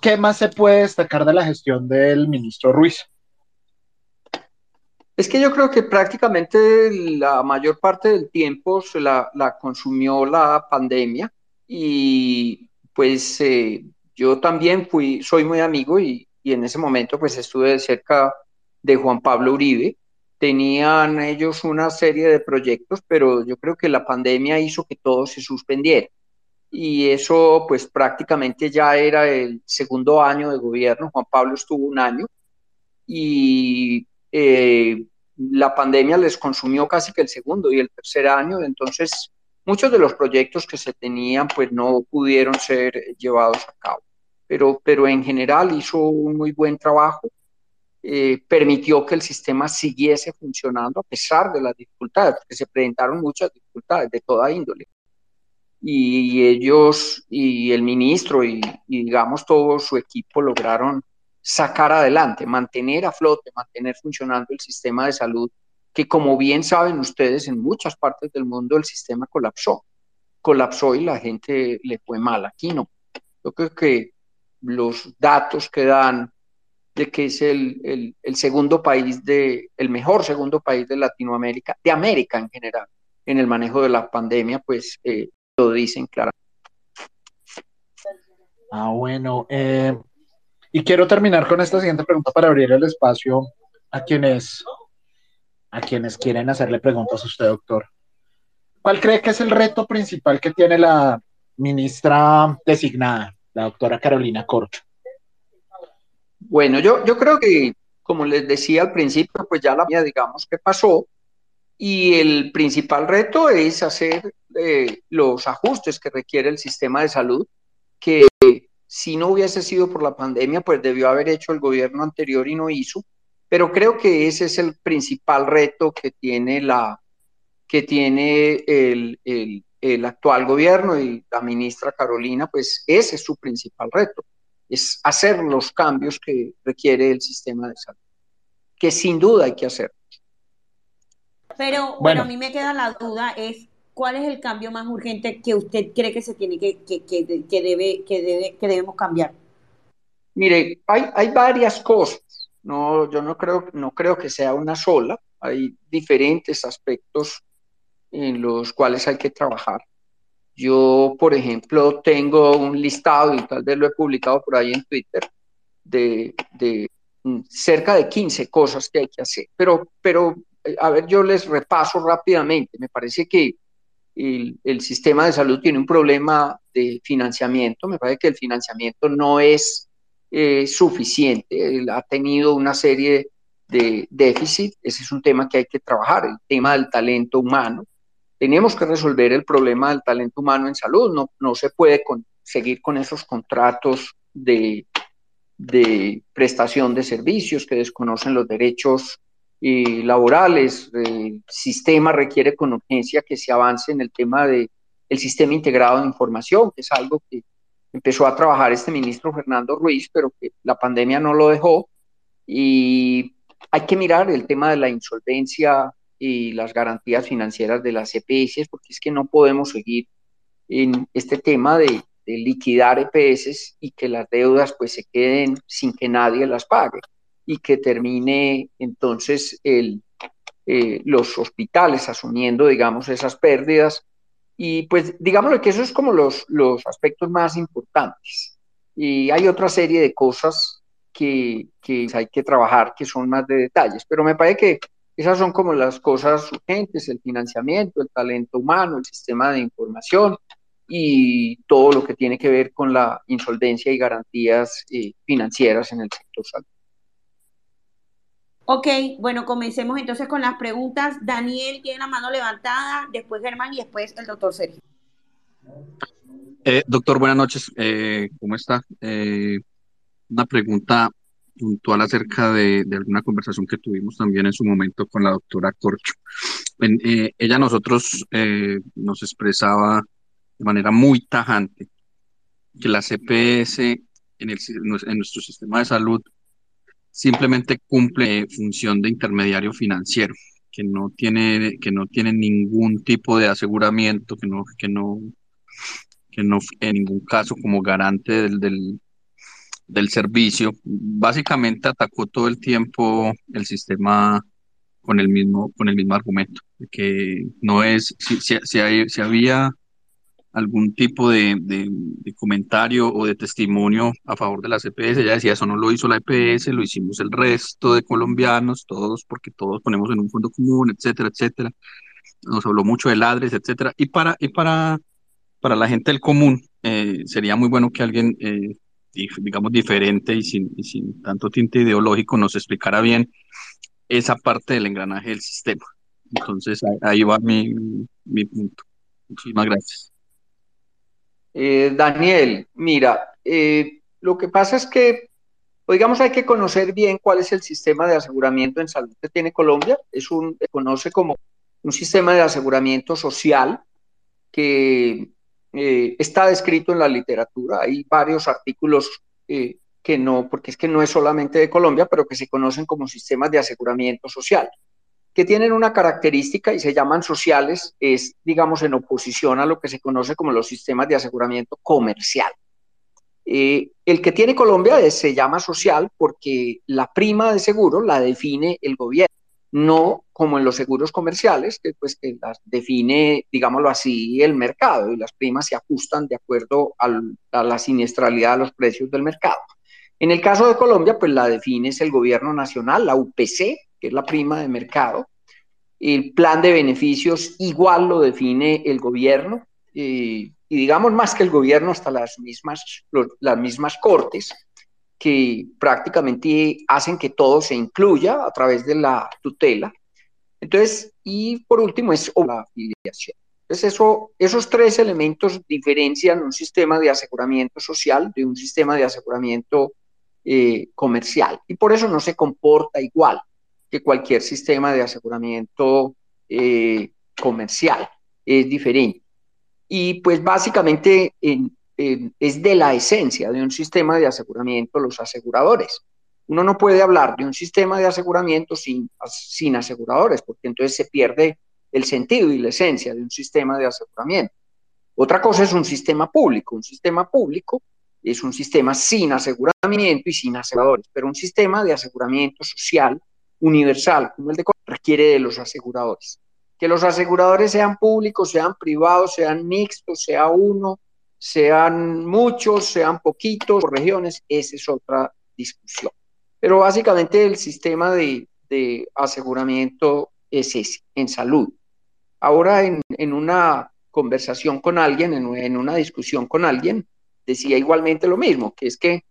¿qué más se puede destacar de la gestión del ministro Ruiz?
Es que yo creo que prácticamente la mayor parte del tiempo se la, la consumió la pandemia y pues eh, yo también fui, soy muy amigo y, y en ese momento pues estuve cerca de Juan Pablo Uribe. Tenían ellos una serie de proyectos, pero yo creo que la pandemia hizo que todo se suspendiera. Y eso pues prácticamente ya era el segundo año de gobierno. Juan Pablo estuvo un año y eh, la pandemia les consumió casi que el segundo y el tercer año, entonces muchos de los proyectos que se tenían pues no pudieron ser llevados a cabo, pero, pero en general hizo un muy buen trabajo, eh, permitió que el sistema siguiese funcionando a pesar de las dificultades, porque se presentaron muchas dificultades de toda índole. Y ellos y el ministro y, y digamos todo su equipo lograron sacar adelante, mantener a flote, mantener funcionando el sistema de salud, que como bien saben ustedes, en muchas partes del mundo el sistema colapsó. Colapsó y la gente le fue mal. Aquí no. Yo creo que los datos que dan de que es el, el, segundo país de, el mejor segundo país de Latinoamérica, de América en general, en el manejo de la pandemia, pues eh, lo dicen claramente.
Ah, bueno. eh, y quiero terminar con esta siguiente pregunta para abrir el espacio a quienes, a quienes quieren hacerle preguntas a usted, doctor. ¿Cuál cree que es el reto principal que tiene la ministra designada, la doctora Carolina Corcho?
Bueno, yo, yo creo que, como les decía al principio, pues ya la mía, digamos que pasó, y el principal reto es hacer eh, los ajustes que requiere el sistema de salud, que si no hubiese sido por la pandemia, pues debió haber hecho el gobierno anterior y no hizo, pero creo que ese es el principal reto que tiene, la, que tiene el, el, el actual gobierno y la ministra Carolina, pues ese es su principal reto, es hacer los cambios que requiere el sistema de salud, que sin duda hay que hacer.
Pero bueno,
Bueno.
a mí me queda la duda es cuál es el cambio más urgente que usted cree que se tiene que, que, que, que debe, que debe, que debemos cambiar.
Mire, hay, hay varias cosas. No, yo no creo, no creo que sea una sola. Hay diferentes aspectos en los cuales hay que trabajar. Yo, por ejemplo, tengo un listado, y tal vez lo he publicado por ahí en Twitter, de, mm, cerca de 15 cosas que hay que hacer. Pero, pero, eh, a ver, yo les repaso rápidamente. Me parece que el, sistema de salud tiene un problema de financiamiento. Me parece que el financiamiento no es eh, suficiente. Él ha tenido una serie de déficit. Ese es un tema que hay que trabajar, el tema del talento humano. Tenemos que resolver el problema del talento humano en salud. No, no se puede seguir con esos contratos de, de prestación de servicios que desconocen los derechos eh, laborales. El sistema requiere con urgencia que se avance en el tema de el sistema integrado de información, que es algo que empezó a trabajar este ministro Fernando Ruiz, pero que la pandemia no lo dejó. Y hay que mirar el tema de la insolvencia y las garantías financieras de las EPS, porque es que no podemos seguir en este tema de, de liquidar EPS y que las deudas pues se queden sin que nadie las pague y que termine entonces el, eh, los hospitales asumiendo, digamos, esas pérdidas. Y pues digámoslo que eso es como los, los aspectos más importantes. Y hay otra serie de cosas que, que hay que trabajar que son más de detalles, pero me parece que esas son como las cosas urgentes, el financiamiento, el talento humano, el sistema de información y todo lo que tiene que ver con la insolvencia y garantías eh, financieras en el sector salud.
Ok, bueno, comencemos entonces con las preguntas. Daniel tiene la mano levantada, después Germán y después el doctor Sergio.
Eh, doctor, buenas noches. Eh, ¿Cómo está? Eh, una pregunta puntual acerca de, de, alguna conversación que tuvimos también en su momento con la doctora Corcho. Eh, ella a nosotros eh, nos expresaba de manera muy tajante que la CPS en, el, en nuestro sistema de salud simplemente cumple función de intermediario financiero, que no tiene, que no tiene ningún tipo de aseguramiento, que no, que no, que no en ningún caso como garante del, del servicio. Básicamente atacó todo el tiempo el sistema con el mismo, con el mismo argumento, que no es, si, si, había algún tipo de, comentario o de testimonio a favor de la CPS. Ella decía, eso no lo hizo la EPS, lo hicimos el resto de colombianos, todos, porque todos ponemos en un fondo común, etcétera, etcétera. Nos habló mucho de ladres, etcétera. Y para, y para, para la gente del común, eh, sería muy bueno que alguien, eh, digamos, diferente y sin, y sin tanto tinte ideológico nos explicara bien esa parte del engranaje del sistema. Entonces, ahí va mi, mi punto. Muchísimas gracias.
Eh, Daniel, mira, eh, lo que pasa es que, pues, digamos, hay que conocer bien cuál es el sistema de aseguramiento en salud que tiene Colombia. Es un, se conoce como un sistema de aseguramiento social que eh, está descrito en la literatura. Hay varios artículos eh, que no, porque es que no es solamente de Colombia, pero que se conocen como sistemas de aseguramiento social que tienen una característica y se llaman sociales, es, digamos, en oposición a lo que se conoce como los sistemas de aseguramiento comercial. Eh, el que tiene Colombia se llama social porque la prima de seguro la define el gobierno, no como en los seguros comerciales, que pues que las define, digámoslo así, el mercado y las primas se ajustan de acuerdo al, a la siniestralidad de los precios del mercado. En el caso de Colombia, pues la define es el gobierno nacional, la UPC, que es la prima de mercado. El plan de beneficios igual lo define el gobierno y digamos más que el gobierno hasta las mismas, las mismas cortes que prácticamente hacen que todo se incluya a través de la tutela. Entonces, y por último es la afiliación. Entonces, eso, esos tres elementos diferencian un sistema de aseguramiento social de un sistema de aseguramiento eh, comercial y por eso no se comporta igual que cualquier sistema de aseguramiento eh, comercial. Es diferente. Y pues básicamente en, en, es de la esencia de un sistema de aseguramiento los aseguradores. Uno no puede hablar de un sistema de aseguramiento sin, sin aseguradores, porque entonces se pierde el sentido y la esencia de un sistema de aseguramiento. Otra cosa es un sistema público. Un sistema público es un sistema sin aseguramiento y sin aseguradores, pero un sistema de aseguramiento social universal, como el de requiere de los aseguradores. Que los aseguradores sean públicos, sean privados, sean mixtos, sea uno, sean muchos, sean poquitos, regiones, esa es otra discusión. Pero básicamente el sistema de, aseguramiento es ese, en salud. Ahora en, una conversación con alguien, en, en, una discusión con alguien, decía igualmente lo mismo, que es que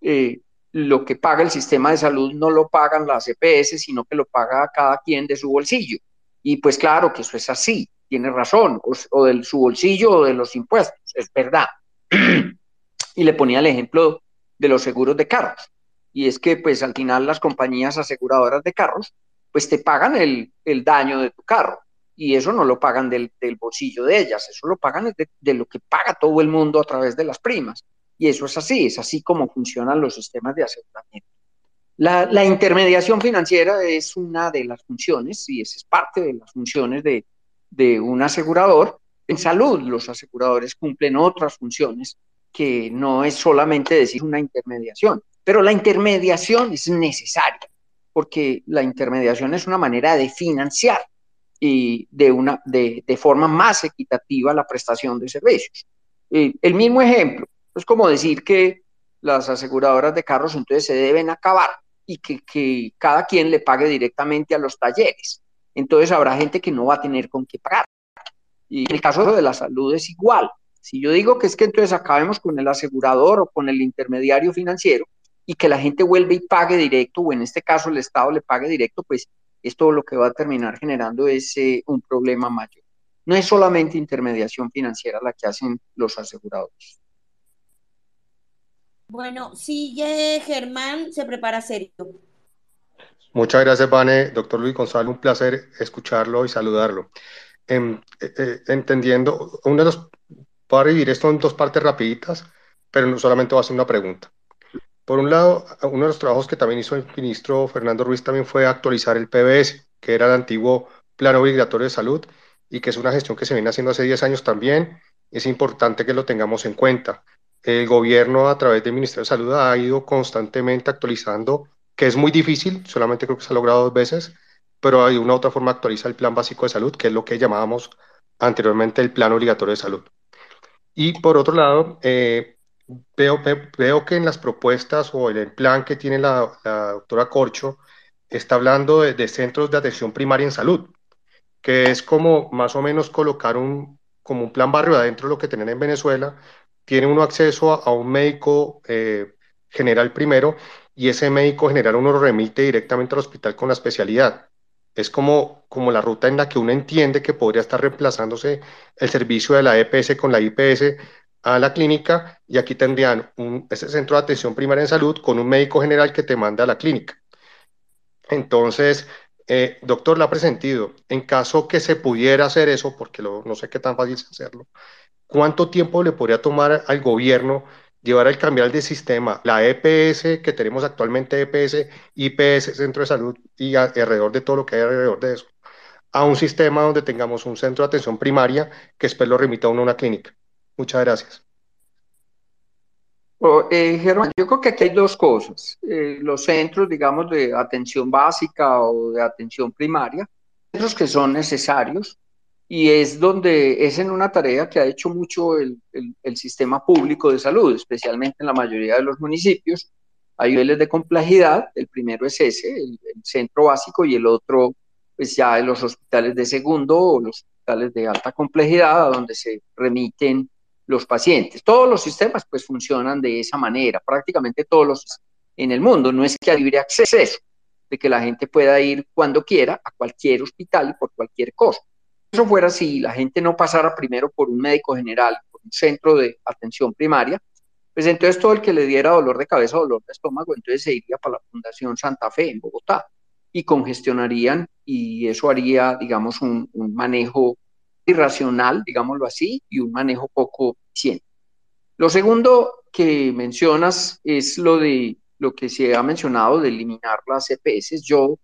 eh, lo que paga el sistema de salud no lo pagan las EPS, sino que lo paga cada quien de su bolsillo. Y pues claro que eso es así, tiene razón, o, o de su bolsillo o de los impuestos, es verdad. y le ponía el ejemplo de los seguros de carros. Y es que pues al final las compañías aseguradoras de carros pues te pagan el, el daño de tu carro y eso no lo pagan del, del bolsillo de ellas, eso lo pagan de, de, lo que paga todo el mundo a través de las primas. Y eso es así, es así como funcionan los sistemas de aseguramiento. La, la intermediación financiera es una de las funciones, y es parte de las funciones de, de un asegurador. En salud, los aseguradores cumplen otras funciones que no es solamente decir una intermediación, pero la intermediación es necesaria, porque la intermediación es una manera de financiar y de, una, de, forma más equitativa la prestación de servicios. Eh, el mismo ejemplo, es como decir que las aseguradoras de carros entonces se deben acabar y que, cada quien le pague directamente a los talleres. Entonces habrá gente que no va a tener con qué pagar. Y el caso de la salud es igual. Si yo digo que es que entonces acabemos con el asegurador o con el intermediario financiero y que la gente vuelve y pague directo, o en este caso el Estado le pague directo, pues esto lo que va a terminar generando es eh, un problema mayor. No es solamente intermediación financiera la que hacen los aseguradores.
Bueno, sigue Germán, se prepara serio.
Muchas gracias, Vane. Doctor Luis Gonzalo, un placer escucharlo y saludarlo. Eh, eh, entendiendo, uno de los, voy a dividir esto en dos partes rapiditas, pero no solamente voy a hacer una pregunta. Por un lado, uno de los trabajos que también hizo el ministro Fernando Ruiz también fue actualizar el PBS, que era el antiguo Plan Obligatorio de Salud, y que es una gestión que se viene haciendo hace 10 años también. Es importante que lo tengamos en cuenta. El gobierno, a través del Ministerio de Salud, ha ido constantemente actualizando, que es muy difícil, solamente creo que se ha logrado dos veces, pero hay una otra forma actualiza el Plan Básico de Salud, que es lo que llamábamos anteriormente el Plan Obligatorio de Salud. Y por otro lado, eh, veo, veo que en las propuestas o en el plan que tiene la, doctora Corcho, está hablando de, centros de atención primaria en salud, que es como más o menos colocar un, como un plan barrio adentro de lo que tienen en Venezuela. Tiene uno acceso a, a un médico eh, general primero y ese médico general uno lo remite directamente al hospital con la especialidad. Es como, como la ruta en la que uno entiende que podría estar reemplazándose el servicio de la EPS con la IPS a la clínica y aquí tendrían ese centro de atención primaria en salud con un médico general que te manda a la clínica. Entonces, eh, doctor, la ha presentido, en caso que se pudiera hacer eso, porque lo, no sé qué tan fácil es hacerlo, ¿cuánto tiempo le podría tomar al gobierno llevar al cambiar de sistema la EPS que tenemos actualmente, EPS, IPS, Centro de Salud y alrededor de todo lo que hay alrededor de eso, a un sistema donde tengamos un centro de atención primaria que después lo remita uno a una clínica? Muchas gracias.
Oh, eh, Germán, yo creo que aquí hay dos cosas. Eh, los centros, digamos, de atención básica o de atención primaria, centros que son necesarios y es donde es en una tarea que ha hecho mucho el, el, el, sistema público de salud, especialmente en la mayoría de los municipios. Hay niveles de complejidad, el primero es ese, el, el centro básico, y el otro, pues ya en los hospitales de segundo o los hospitales de alta complejidad, a donde se remiten los pacientes. Todos los sistemas pues funcionan de esa manera, prácticamente todos los en el mundo. No es que libre acceso, de que la gente pueda ir cuando quiera a cualquier hospital y por cualquier cosa. Si eso fuera así, la gente no pasara primero por un médico general, por un centro de atención primaria, pues entonces todo el que le diera dolor de cabeza dolor de estómago, entonces se iría para la Fundación Santa Fe en Bogotá y congestionarían y eso haría, digamos, un, un manejo irracional, digámoslo así, y un manejo poco eficiente. Lo segundo que mencionas es lo de lo que se ha mencionado de eliminar las EPS. Yo,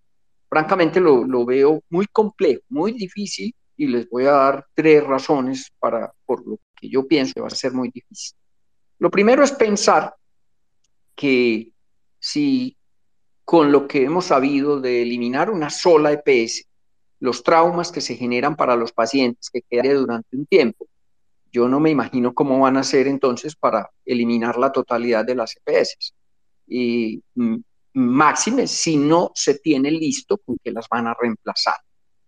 francamente, lo, lo veo muy complejo, muy difícil, y les voy a dar tres razones para, por lo que yo pienso que va a ser muy difícil. Lo primero es pensar que si con lo que hemos sabido de eliminar una sola EPS los traumas que se generan para los pacientes que quedan durante un tiempo. Yo no me imagino cómo van a ser entonces para eliminar la totalidad de las EPS. Y mm, máxime si no se tiene listo con que las van a reemplazar.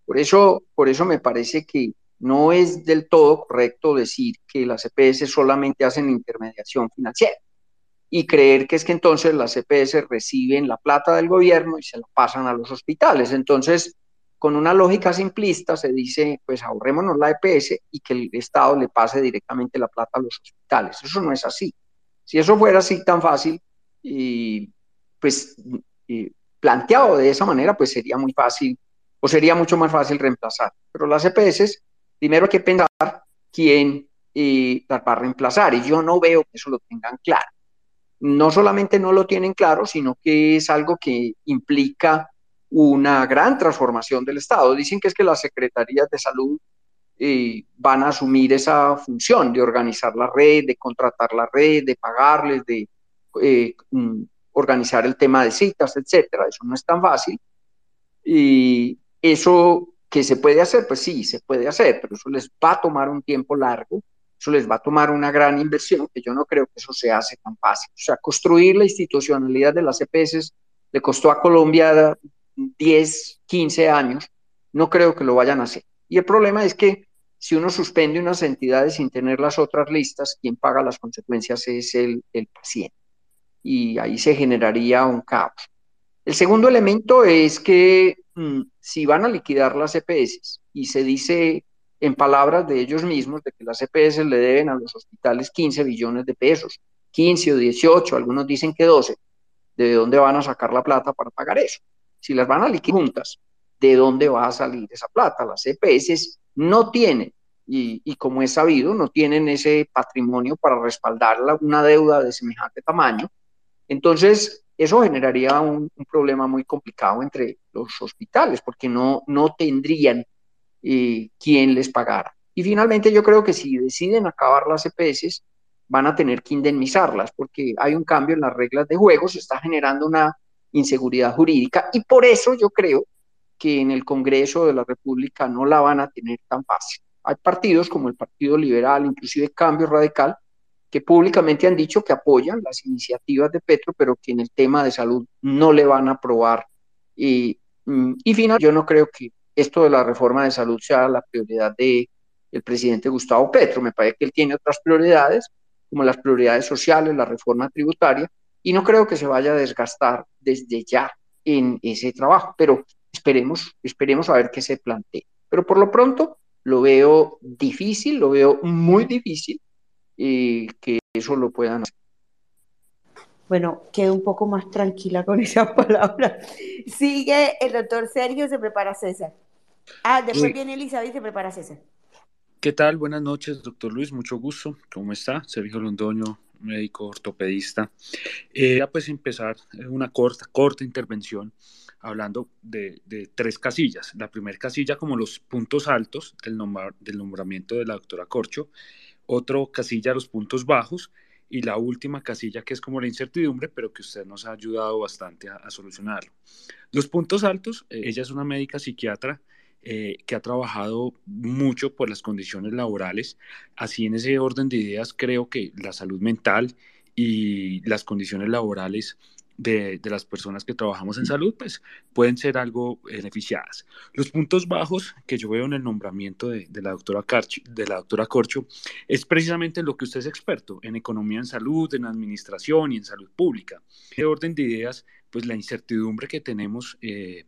Por eso, por eso me parece que no es del todo correcto decir que las EPS solamente hacen intermediación financiera y creer que es que entonces las EPS reciben la plata del gobierno y se la pasan a los hospitales. Entonces, con una lógica simplista se dice, pues ahorrémonos la EPS y que el Estado le pase directamente la plata a los hospitales. Eso no es así. Si eso fuera así tan fácil, y pues planteado de esa manera, pues sería muy fácil o sería mucho más fácil reemplazar. Pero las EPS, primero hay que pensar quién eh, las va a reemplazar y yo no veo que eso lo tengan claro. No solamente no lo tienen claro, sino que es algo que implica una gran transformación del Estado. Dicen que es que las secretarías de salud eh, van a asumir esa función de organizar la red, de contratar la red, de pagarles, de eh, mm, organizar el tema de citas, etcétera. Eso no es tan fácil. Y eso que se puede hacer, pues sí, se puede hacer, pero eso les va a tomar un tiempo largo, eso les va a tomar una gran inversión, que yo no creo que eso se hace tan fácil. O sea, construir la institucionalidad de las EPS le costó a Colombia 10, 15 años, no creo que lo vayan a hacer. Y el problema es que si uno suspende unas entidades sin tener las otras listas, quien paga las consecuencias es el, el paciente. Y ahí se generaría un caos. El segundo elemento es que mm, si van a liquidar las EPS y se dice en palabras de ellos mismos de que las EPS le deben a los hospitales 15 billones de pesos, 15 o 18, algunos dicen que 12, ¿de dónde van a sacar la plata para pagar eso? Si las van a liquidar juntas, ¿de dónde va a salir esa plata? Las EPS no tienen, y, como es sabido, no tienen ese patrimonio para respaldar una deuda de semejante tamaño. Entonces, eso generaría un, un, problema muy complicado entre los hospitales, porque no, no tendrían eh, quien les pagara. Y finalmente yo creo que si deciden acabar las EPS, van a tener que indemnizarlas, porque hay un cambio en las reglas de juego, se está generando una inseguridad jurídica, y por eso yo creo que en el Congreso de la República no la van a tener tan fácil. Hay partidos como el Partido Liberal, inclusive Cambio Radical, que públicamente han dicho que apoyan las iniciativas de Petro, pero que en el tema de salud no le van a aprobar. Y, mm, y final, yo no creo que esto de la reforma de salud sea la prioridad el presidente Gustavo Petro. Me parece que él tiene otras prioridades, como las prioridades sociales, la reforma tributaria, y no creo que se vaya a desgastar desde ya en ese trabajo, pero esperemos, esperemos a ver qué se plantea. Pero por lo pronto lo veo difícil, lo veo muy difícil, y que eso lo puedan hacer.
Bueno, quedo un poco más tranquila con esas palabras. Sigue el doctor Sergio, se prepara César. Ah, después
Sí.
viene Elizabeth y se prepara César.
¿Qué tal? Buenas noches, doctor Luis, mucho gusto. ¿Cómo está? Sergio Londoño, médico ortopedista. Eh, ya pues empezar eh, una corta, corta intervención hablando de, tres casillas. La primera casilla como los puntos altos del, nombra- del nombramiento de la doctora Corcho, otro casilla los puntos bajos y la última casilla que es como la incertidumbre, pero que usted nos ha ayudado bastante a, a solucionarlo. Los puntos altos, eh, ella es una médica psiquiatra eh, que ha trabajado mucho por las condiciones laborales. Así en ese orden de ideas creo que la salud mental y las condiciones laborales de, de las personas que trabajamos en salud pues pueden ser algo beneficiadas. Los puntos bajos que yo veo en el nombramiento de, de la doctora Carch- de la doctora Corcho es precisamente lo que usted es experto en economía en salud, en administración y en salud pública. De orden de ideas, pues la incertidumbre que tenemos eh,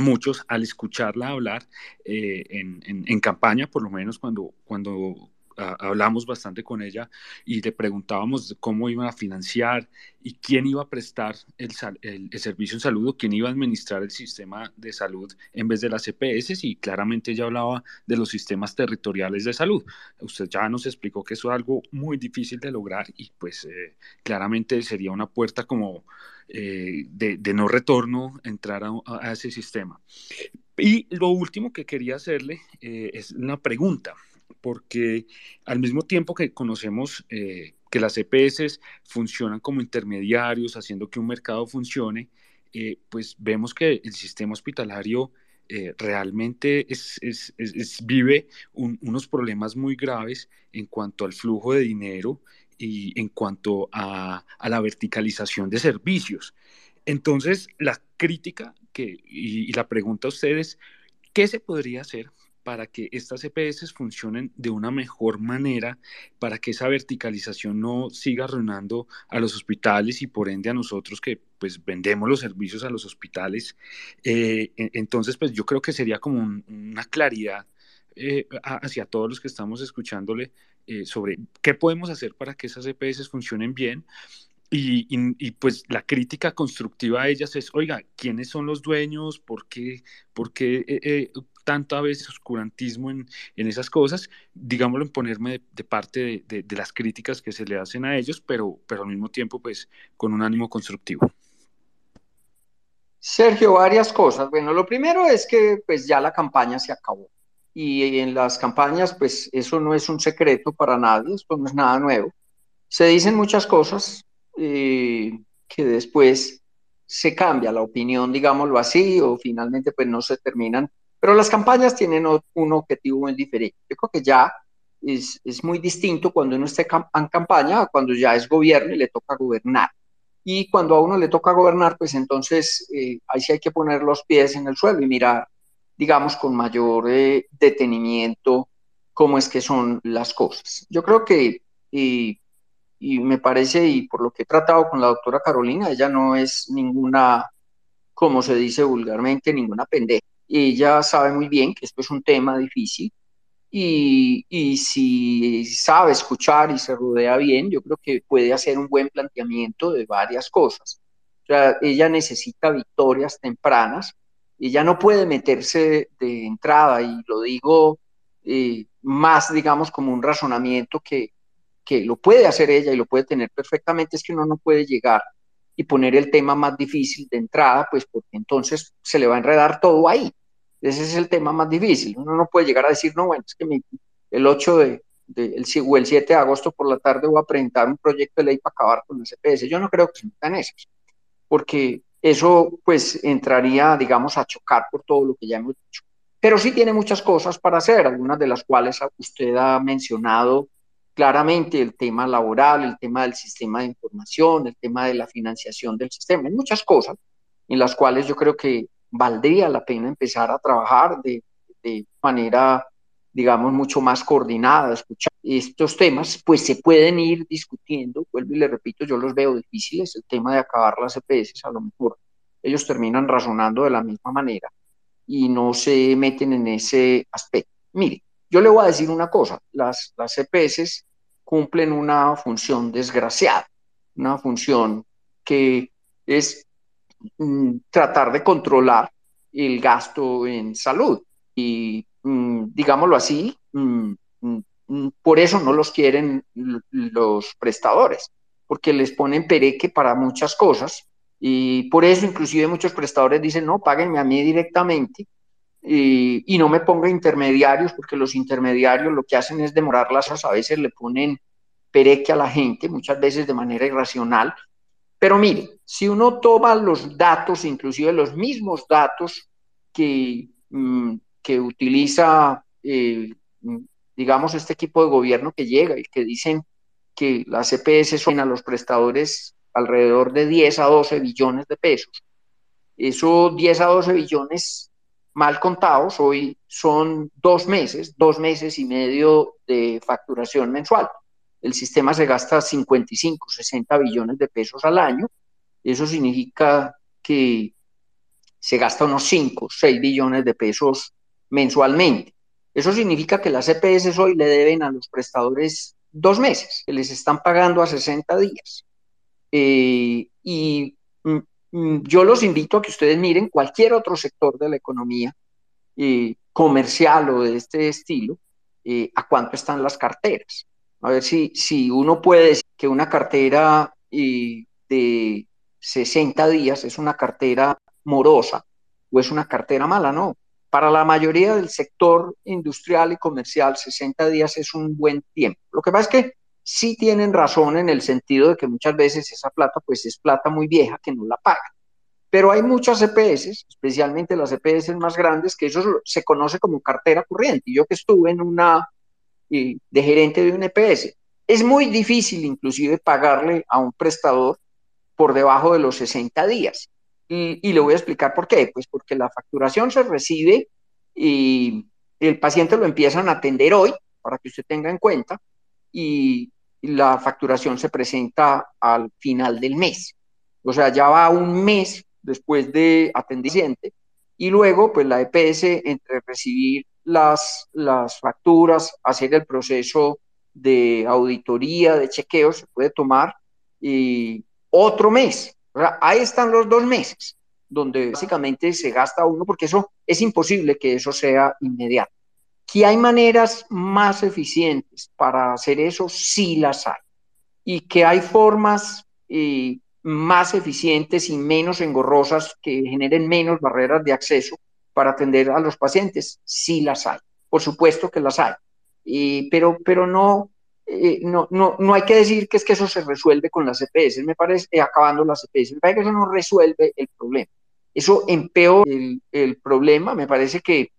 muchos al escucharla hablar eh, en, en- en campaña, por lo menos cuando, cuando ah, hablamos bastante con ella y le preguntábamos cómo iban a financiar y quién iba a prestar el, el- el servicio en salud o quién iba a administrar el sistema de salud en vez de las EPS y claramente ella hablaba de los sistemas territoriales de salud. Usted ya nos explicó que eso es algo muy difícil de lograr y pues eh, claramente sería una puerta como eh, de, no retorno entrar a, a ese sistema. Y lo último que quería hacerle eh, es una pregunta, porque al mismo tiempo que conocemos eh, que las EPS funcionan como intermediarios, haciendo que un mercado funcione, eh, pues vemos que el sistema hospitalario eh, realmente es, vive un- unos problemas muy graves en cuanto al flujo de dinero y en cuanto a, a la verticalización de servicios. Entonces, la crítica que, y, y la pregunta a ustedes, ¿qué se podría hacer para que estas EPS funcionen de una mejor manera, para que esa verticalización no siga arruinando a los hospitales y por ende a nosotros que pues vendemos los servicios a los hospitales? Eh, en- entonces, pues yo creo que sería como un- una claridad eh, hacia todos los que estamos escuchándole eh, sobre qué podemos hacer para que esas EPS funcionen bien y, y, y, pues la crítica constructiva a ellas es, oiga, ¿quiénes son los dueños? ¿Por qué, por qué eh, eh, tanto a veces oscurantismo en, en, esas cosas? Digámoslo, en ponerme de, de parte de, de, de, las críticas que se le hacen a ellos, pero, pero al mismo tiempo pues con un ánimo constructivo.
Sergio, varias cosas. Bueno, lo primero es que pues ya la campaña se acabó. Y en las campañas, pues eso no es un secreto para nadie, esto no es nada nuevo. Se dicen muchas cosas eh, que después se cambia la opinión, digámoslo así, o finalmente pues no se terminan. Pero las campañas tienen un objetivo muy diferente. Yo creo que ya es, es muy distinto cuando uno esté en campaña a cuando ya es gobierno y le toca gobernar. Y cuando a uno le toca gobernar, pues entonces eh, ahí sí hay que poner los pies en el suelo y mirar, digamos, con mayor eh, detenimiento cómo es que son las cosas. Yo creo que, y, y, me parece, y por lo que he tratado con la doctora Carolina, ella no es ninguna, como se dice vulgarmente, ninguna pendeja. Ella sabe muy bien que esto es un tema difícil y, y, si sabe escuchar y se rodea bien, yo creo que puede hacer un buen planteamiento de varias cosas. O sea, ella necesita victorias tempranas, ella no puede meterse de entrada, y lo digo eh, más, digamos, como un razonamiento que, que lo puede hacer ella y lo puede tener perfectamente, es que uno no puede llegar y poner el tema más difícil de entrada, pues porque entonces se le va a enredar todo ahí. Ese es el tema más difícil. Uno no puede llegar a decir, no, bueno, es que mi, el 8 de, de, el, o el 7 de agosto por la tarde voy a presentar un proyecto de ley para acabar con el CPS. Yo no creo que se metan esos, porque eso pues entraría, digamos, a chocar por todo lo que ya hemos dicho. Pero sí tiene muchas cosas para hacer, algunas de las cuales usted ha mencionado claramente, el tema laboral, el tema del sistema de información, el tema de la financiación del sistema, hay muchas cosas en las cuales yo creo que valdría la pena empezar a trabajar de, manera, digamos, mucho más coordinada, escuchar estos temas, pues se pueden ir discutiendo, vuelvo y le repito, yo los veo difíciles, el tema de acabar las EPS, a lo mejor ellos terminan razonando de la misma manera y no se meten en ese aspecto. Mire, yo le voy a decir una cosa, las, las EPS cumplen una función desgraciada, una función que es mm, tratar de controlar el gasto en salud. Y mm, digámoslo así, mm, por eso no los quieren los prestadores, porque les ponen pereque para muchas cosas. Y por eso inclusive muchos prestadores dicen, no, páguenme a mí directamente y, y, no me ponga intermediarios, porque los intermediarios lo que hacen es demorar las cosas, a veces le ponen pereque a la gente, muchas veces de manera irracional. Pero mire, si uno toma los datos, inclusive los mismos datos que, mm, que utiliza, eh, digamos, este equipo de gobierno que llega y que dicen que las CPS son a los prestadores alrededor de 10 a 12 billones de pesos. Esos 10 a 12 billones mal contados, hoy son dos meses, dos meses y medio de facturación mensual. El sistema se gasta 55, 60 billones de pesos al año. Eso significa que se gasta unos 5, 6 billones de pesos mensualmente. Eso significa que las EPS hoy le deben a los prestadores dos meses, que les están pagando a 60 días. Eh, y mm, yo los invito a que ustedes miren cualquier otro sector de la economía eh, comercial o de este estilo, eh, a cuánto están las carteras. A ver si, si uno puede decir que una cartera eh, de 60 días es una cartera morosa o es una cartera mala, no. Para la mayoría del sector industrial y comercial, 60 días es un buen tiempo. Lo que pasa es que sí tienen razón en el sentido de que muchas veces esa plata pues es plata muy vieja que no la pagan. Pero hay muchas EPS, especialmente las EPS más grandes, que eso se conoce como cartera corriente. Yo que estuve en una, de gerente de un EPS, es muy difícil inclusive pagarle a un prestador por debajo de los 60 días. Y, y le voy a explicar por qué. Pues porque la facturación se recibe y el paciente lo empiezan a atender hoy, para que usted tenga en cuenta, y la facturación se presenta al final del mes. O sea, ya va un mes después de atendiciente y luego pues la EPS entre recibir las, las facturas, hacer el proceso de auditoría, de chequeo, se puede tomar y otro mes. O sea, ahí están los dos meses, donde básicamente se gasta uno, porque eso es imposible que eso sea inmediato. Que hay maneras más eficientes para hacer eso, sí las hay. Y que hay formas eh, más eficientes y menos engorrosas que generen menos barreras de acceso para atender a los pacientes, sí las hay. Por supuesto que las hay. Y, pero, pero no, eh, no, no, no hay que decir que es que eso se resuelve con las EPS, me parece, eh, acabando las EPS, me parece que eso no resuelve el problema. Eso empeora el problema, me parece que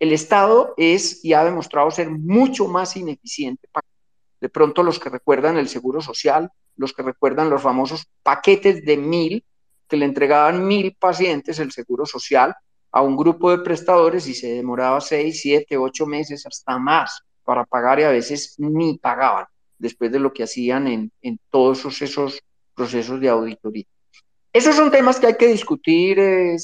el Estado es y ha demostrado ser mucho más ineficiente. De pronto los que recuerdan el Seguro Social, los que recuerdan los famosos paquetes de mil, que le entregaban mil pacientes el Seguro Social a un grupo de prestadores y se demoraba seis, siete, ocho meses, hasta más, para pagar y a veces ni pagaban, después de lo que hacían en, todos esos procesos de auditoría. Esos son temas que hay que discutir eh,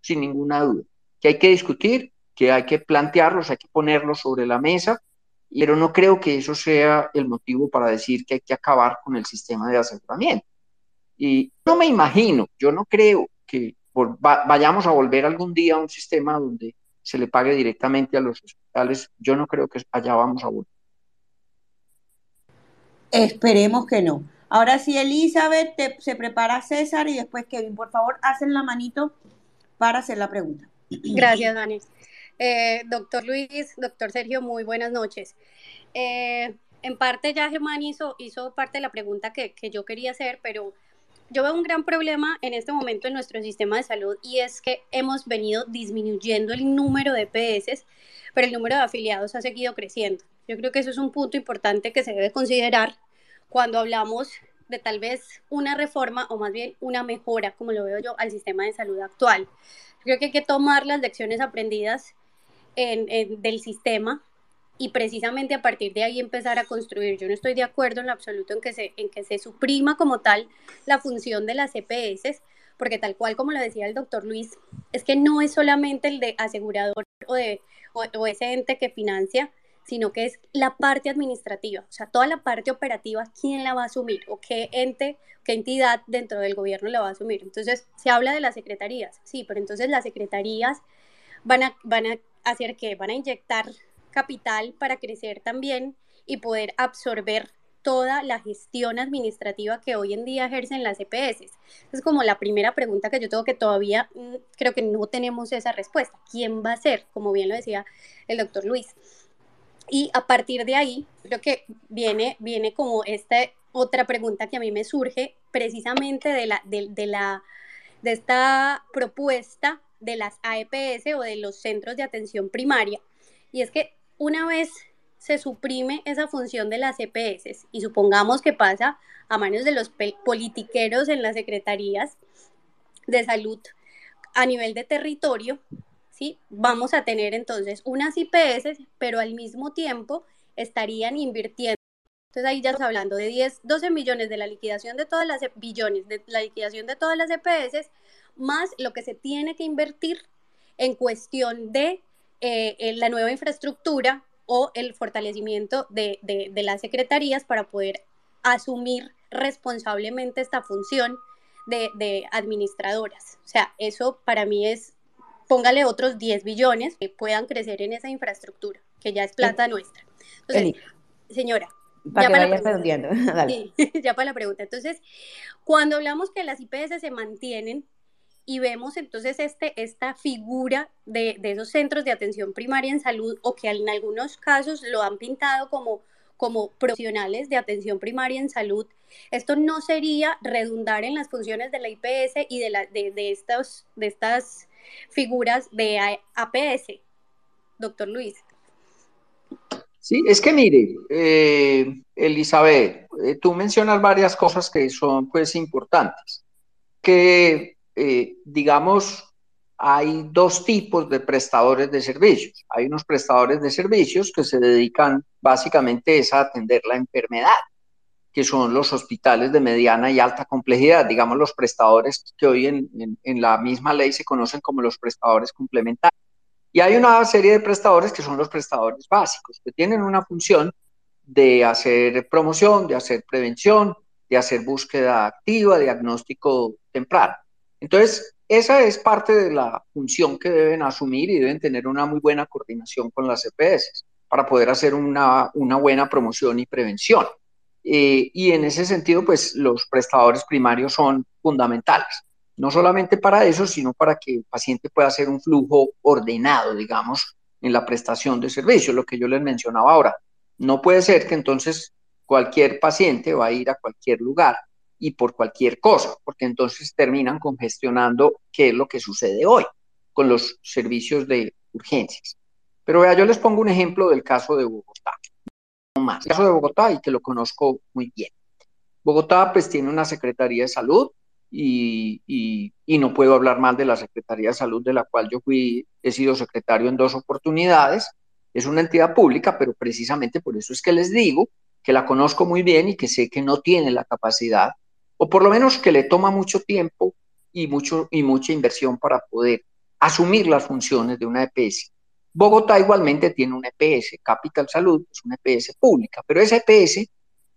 sin ninguna duda, que hay que discutir, que hay que plantearlos, hay que ponerlos sobre la mesa, pero no creo que eso sea el motivo para decir que hay que acabar con el sistema de aseguramiento. Y no me imagino, yo no creo que vayamos a volver algún día a un sistema donde se le pague directamente a los hospitales. Yo no creo que allá vamos a volver.
Esperemos que no. Ahora sí, Elizabeth, se prepara César y después Kevin. Por favor, hacen la manito para hacer la pregunta.
Gracias, Dani. Eh, doctor Luis, doctor Sergio, muy buenas noches. Eh, en parte ya Germán hizo, hizo parte de la pregunta que, que yo quería hacer, pero yo veo un gran problema en este momento en nuestro sistema de salud y es que hemos venido disminuyendo el número de EPS, pero el número de afiliados ha seguido creciendo. Yo creo que eso es un punto importante que se debe considerar cuando hablamos de tal vez una reforma o más bien una mejora, como lo veo yo, al sistema de salud actual. Creo que hay que tomar las lecciones aprendidas del sistema y precisamente a partir de ahí empezar a construir. Yo no estoy de acuerdo en lo absoluto en que se, en que se suprima como tal la función de las EPS, porque tal cual como lo decía el doctor Luis, es que no es solamente el de asegurador o, de, o, ese ente que financia, sino que es la parte administrativa, o sea, toda la parte operativa, ¿quién la va a asumir? ¿O qué ente, qué entidad dentro del gobierno la va a asumir? Entonces, se habla de las secretarías, sí, pero entonces las secretarías van a, van a hacer que van a inyectar capital para crecer también y poder absorber toda la gestión administrativa que hoy en día ejercen las EPS. Es como la primera pregunta que yo tengo que todavía mm, creo que no tenemos esa respuesta. ¿Quién va a ser? Como bien lo decía el doctor Luis. Y a partir de ahí, creo que viene, viene como esta otra pregunta que a mí me surge precisamente de, la, de, la, de esta propuesta de las AEPS o de los centros de atención primaria. Y es que una vez se suprime esa función de las EPS y supongamos que pasa a manos de los politiqueros en las secretarías de salud a nivel de territorio, ¿sí? vamos a tener entonces unas IPS, pero al mismo tiempo estarían invirtiendo. Entonces ahí ya estamos hablando de 10, 12 millones de la liquidación de todas las e, billones de la liquidación de todas las EPS más lo que se tiene que invertir en cuestión de eh, la nueva infraestructura o el fortalecimiento de, de, las secretarías para poder asumir responsablemente esta función de, de, administradoras. O sea, eso para mí es, póngale otros 10 billones que puedan crecer en esa infraestructura, que ya es plata nuestra. Entonces, señora.
Para ya que para la,
sí, ya para la pregunta. Entonces, cuando hablamos que las IPS se mantienen, y vemos entonces este, esta figura de, de, esos centros de atención primaria en salud o que en algunos casos lo han pintado como, como profesionales de atención primaria en salud. Esto no sería redundar en las funciones de la IPS y de, la, de, de, estos, de estas figuras de APS, doctor Luis.
Sí, es que mire, eh, Elizabeth, eh, tú mencionas varias cosas que son pues importantes. Que eh, digamos, hay dos tipos de prestadores de servicios. Hay unos prestadores de servicios que se dedican básicamente a atender la enfermedad, que son los hospitales de mediana y alta complejidad, digamos los prestadores que hoy en, en la misma ley se conocen como los prestadores complementarios. Y hay una serie de prestadores que son los prestadores básicos, que tienen una función de hacer promoción, de hacer prevención, de hacer búsqueda activa, diagnóstico temprano. Entonces, esa es parte de la función que deben asumir y deben tener una muy buena coordinación con las EPS para poder hacer una, una buena promoción y prevención. Eh, y en ese sentido, pues los prestadores primarios son fundamentales, no solamente para eso, sino para que el paciente pueda hacer un flujo ordenado, digamos, en la prestación de servicios, lo que yo les mencionaba ahora. No puede ser que entonces cualquier paciente va a ir a cualquier lugar y por cualquier cosa, porque entonces terminan congestionando qué es lo que sucede hoy con los servicios de urgencias. Pero vea, yo les pongo un ejemplo del caso de Bogotá más. El caso de Bogotá y que lo conozco muy bien. Bogotá pues tiene una Secretaría de Salud y, y, no puedo hablar mal de la Secretaría de Salud de la cual yo fui, he sido secretario en dos oportunidades. Es una entidad pública, pero precisamente por eso es que les digo que la conozco muy bien y que sé que no tiene la capacidad, o por lo menos que le toma mucho tiempo y, mucho, y mucha inversión para poder asumir las funciones de una EPS. Bogotá igualmente tiene un EPS, Capital Salud, es una EPS pública, pero esa EPS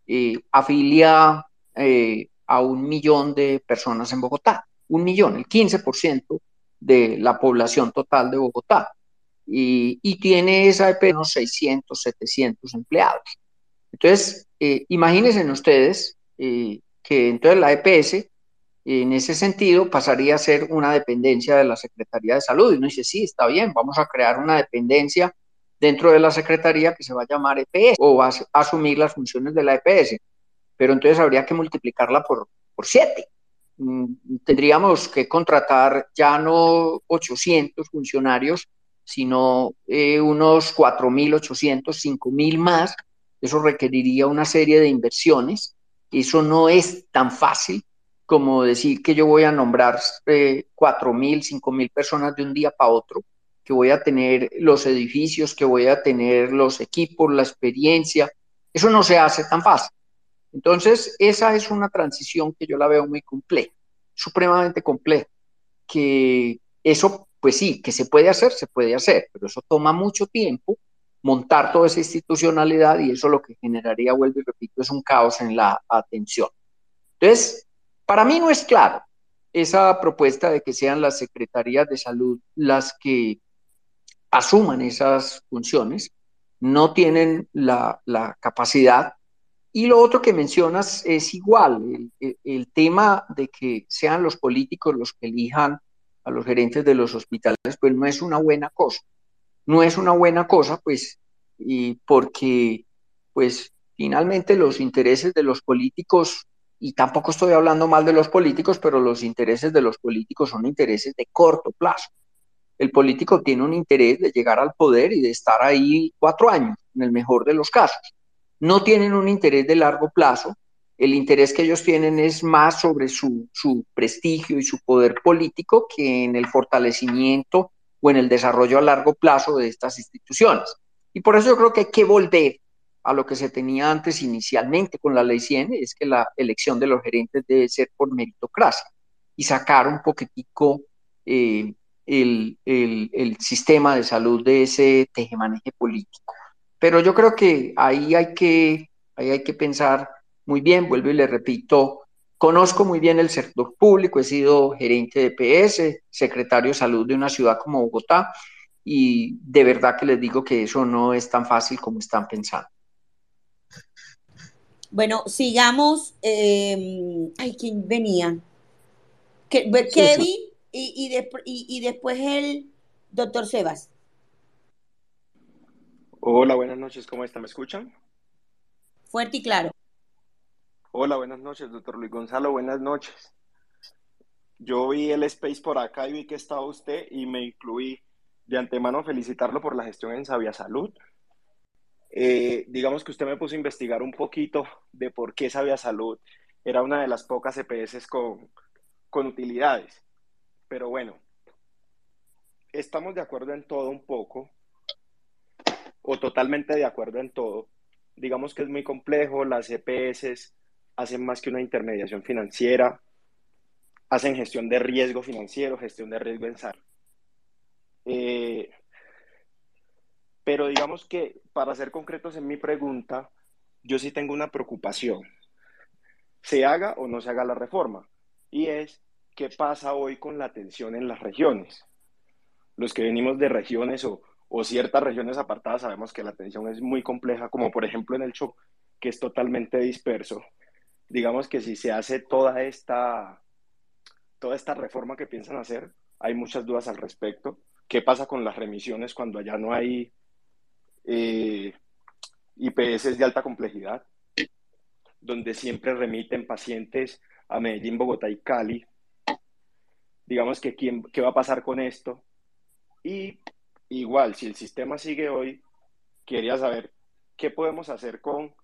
eh, afilia eh, a un millón de personas en Bogotá, un millón, el 15% de la población total de Bogotá. Y, tiene esa EPS unos 600, 700 empleados. Entonces, eh, imagínense ustedes que entonces la EPS en ese sentido pasaría a ser una dependencia de la Secretaría de Salud. Y uno dice, sí, está bien, vamos a crear una dependencia dentro de la Secretaría que se va a llamar EPS o va a asumir las funciones de la EPS. Pero entonces habría que multiplicarla por, por siete. Mm, tendríamos que contratar ya no 800 funcionarios, sino eh, unos 4.800, 5.000 más. Eso requeriría una serie de inversiones. Eso no es tan fácil como decir que yo voy a nombrar eh, cuatro mil, cinco mil personas de un día para otro, que voy a tener los edificios, que voy a tener los equipos, la experiencia. Eso no se hace tan fácil. Entonces, esa es una transición que yo la veo muy compleja, supremamente compleja, que eso, pues sí, que se puede hacer, se puede hacer, pero eso toma mucho tiempo montar toda esa institucionalidad y eso lo que generaría, vuelvo y repito, es un caos en la atención. Entonces, para mí no es claro esa propuesta de que sean las secretarías de salud las que asuman esas funciones, no tienen la, capacidad. Y lo otro que mencionas es igual, el, tema de que sean los políticos los que elijan a los gerentes de los hospitales, pues no es una buena cosa. No es una buena cosa, pues, y porque, pues, finalmente los intereses de los políticos y tampoco estoy hablando mal de los políticos, pero los intereses de los políticos son intereses de corto plazo. El político tiene un interés de llegar al poder y de estar ahí cuatro años, en el mejor de los casos. No tienen un interés de largo plazo. El interés que ellos tienen es más sobre su, su prestigio y su poder político que en el fortalecimiento o en el desarrollo a largo plazo de estas instituciones. Y por eso yo creo que hay que volver a lo que se tenía antes inicialmente con la ley 100, es que la elección de los gerentes debe ser por meritocracia y sacar un poquitico eh, el, el, sistema de salud de ese tejemaneje político. Pero yo creo que ahí hay que, ahí hay que pensar muy bien, vuelvo y le repito, conozco muy bien el sector público, he sido gerente de PS, secretario de salud de una ciudad como Bogotá, y de verdad que les digo que eso no es tan fácil como están pensando.
Bueno, sigamos. Eh, ay, ¿quién venía? Kevin Y, y, después el doctor Sebas.
Hola, buenas noches, ¿cómo están? ¿Me escuchan?
Fuerte y claro.
Hola, buenas noches, doctor Luis Gonzalo, buenas noches. Yo vi el space por acá y vi que estaba usted y me incluí de antemano felicitarlo por la gestión en Sabia Salud. Eh, digamos que usted me puso a investigar un poquito de por qué Sabia Salud era una de las pocas EPS con, con utilidades. Pero bueno, estamos de acuerdo en todo un poco, o totalmente de acuerdo en todo. Digamos que es muy complejo, las EPS hacen más que una intermediación financiera, hacen gestión de riesgo financiero, gestión de riesgo en SAR. Eh, pero digamos que, para ser concretos en mi pregunta, yo sí tengo una preocupación. se haga o no se haga la reforma. Y es, ¿qué pasa hoy con la atención en las regiones? Los que venimos de regiones o, ciertas regiones apartadas sabemos que la atención es muy compleja, como por ejemplo en el Chocó, que es totalmente disperso. Digamos que si se hace toda esta, toda esta reforma que piensan hacer, hay muchas dudas al respecto. ¿Qué pasa con las remisiones cuando allá no hay eh, IPS de alta complejidad? Donde siempre remiten pacientes a Medellín, Bogotá y Cali. Digamos que quién, qué va a pasar con esto. Y igual, si el sistema sigue hoy, quería saber qué podemos hacer con,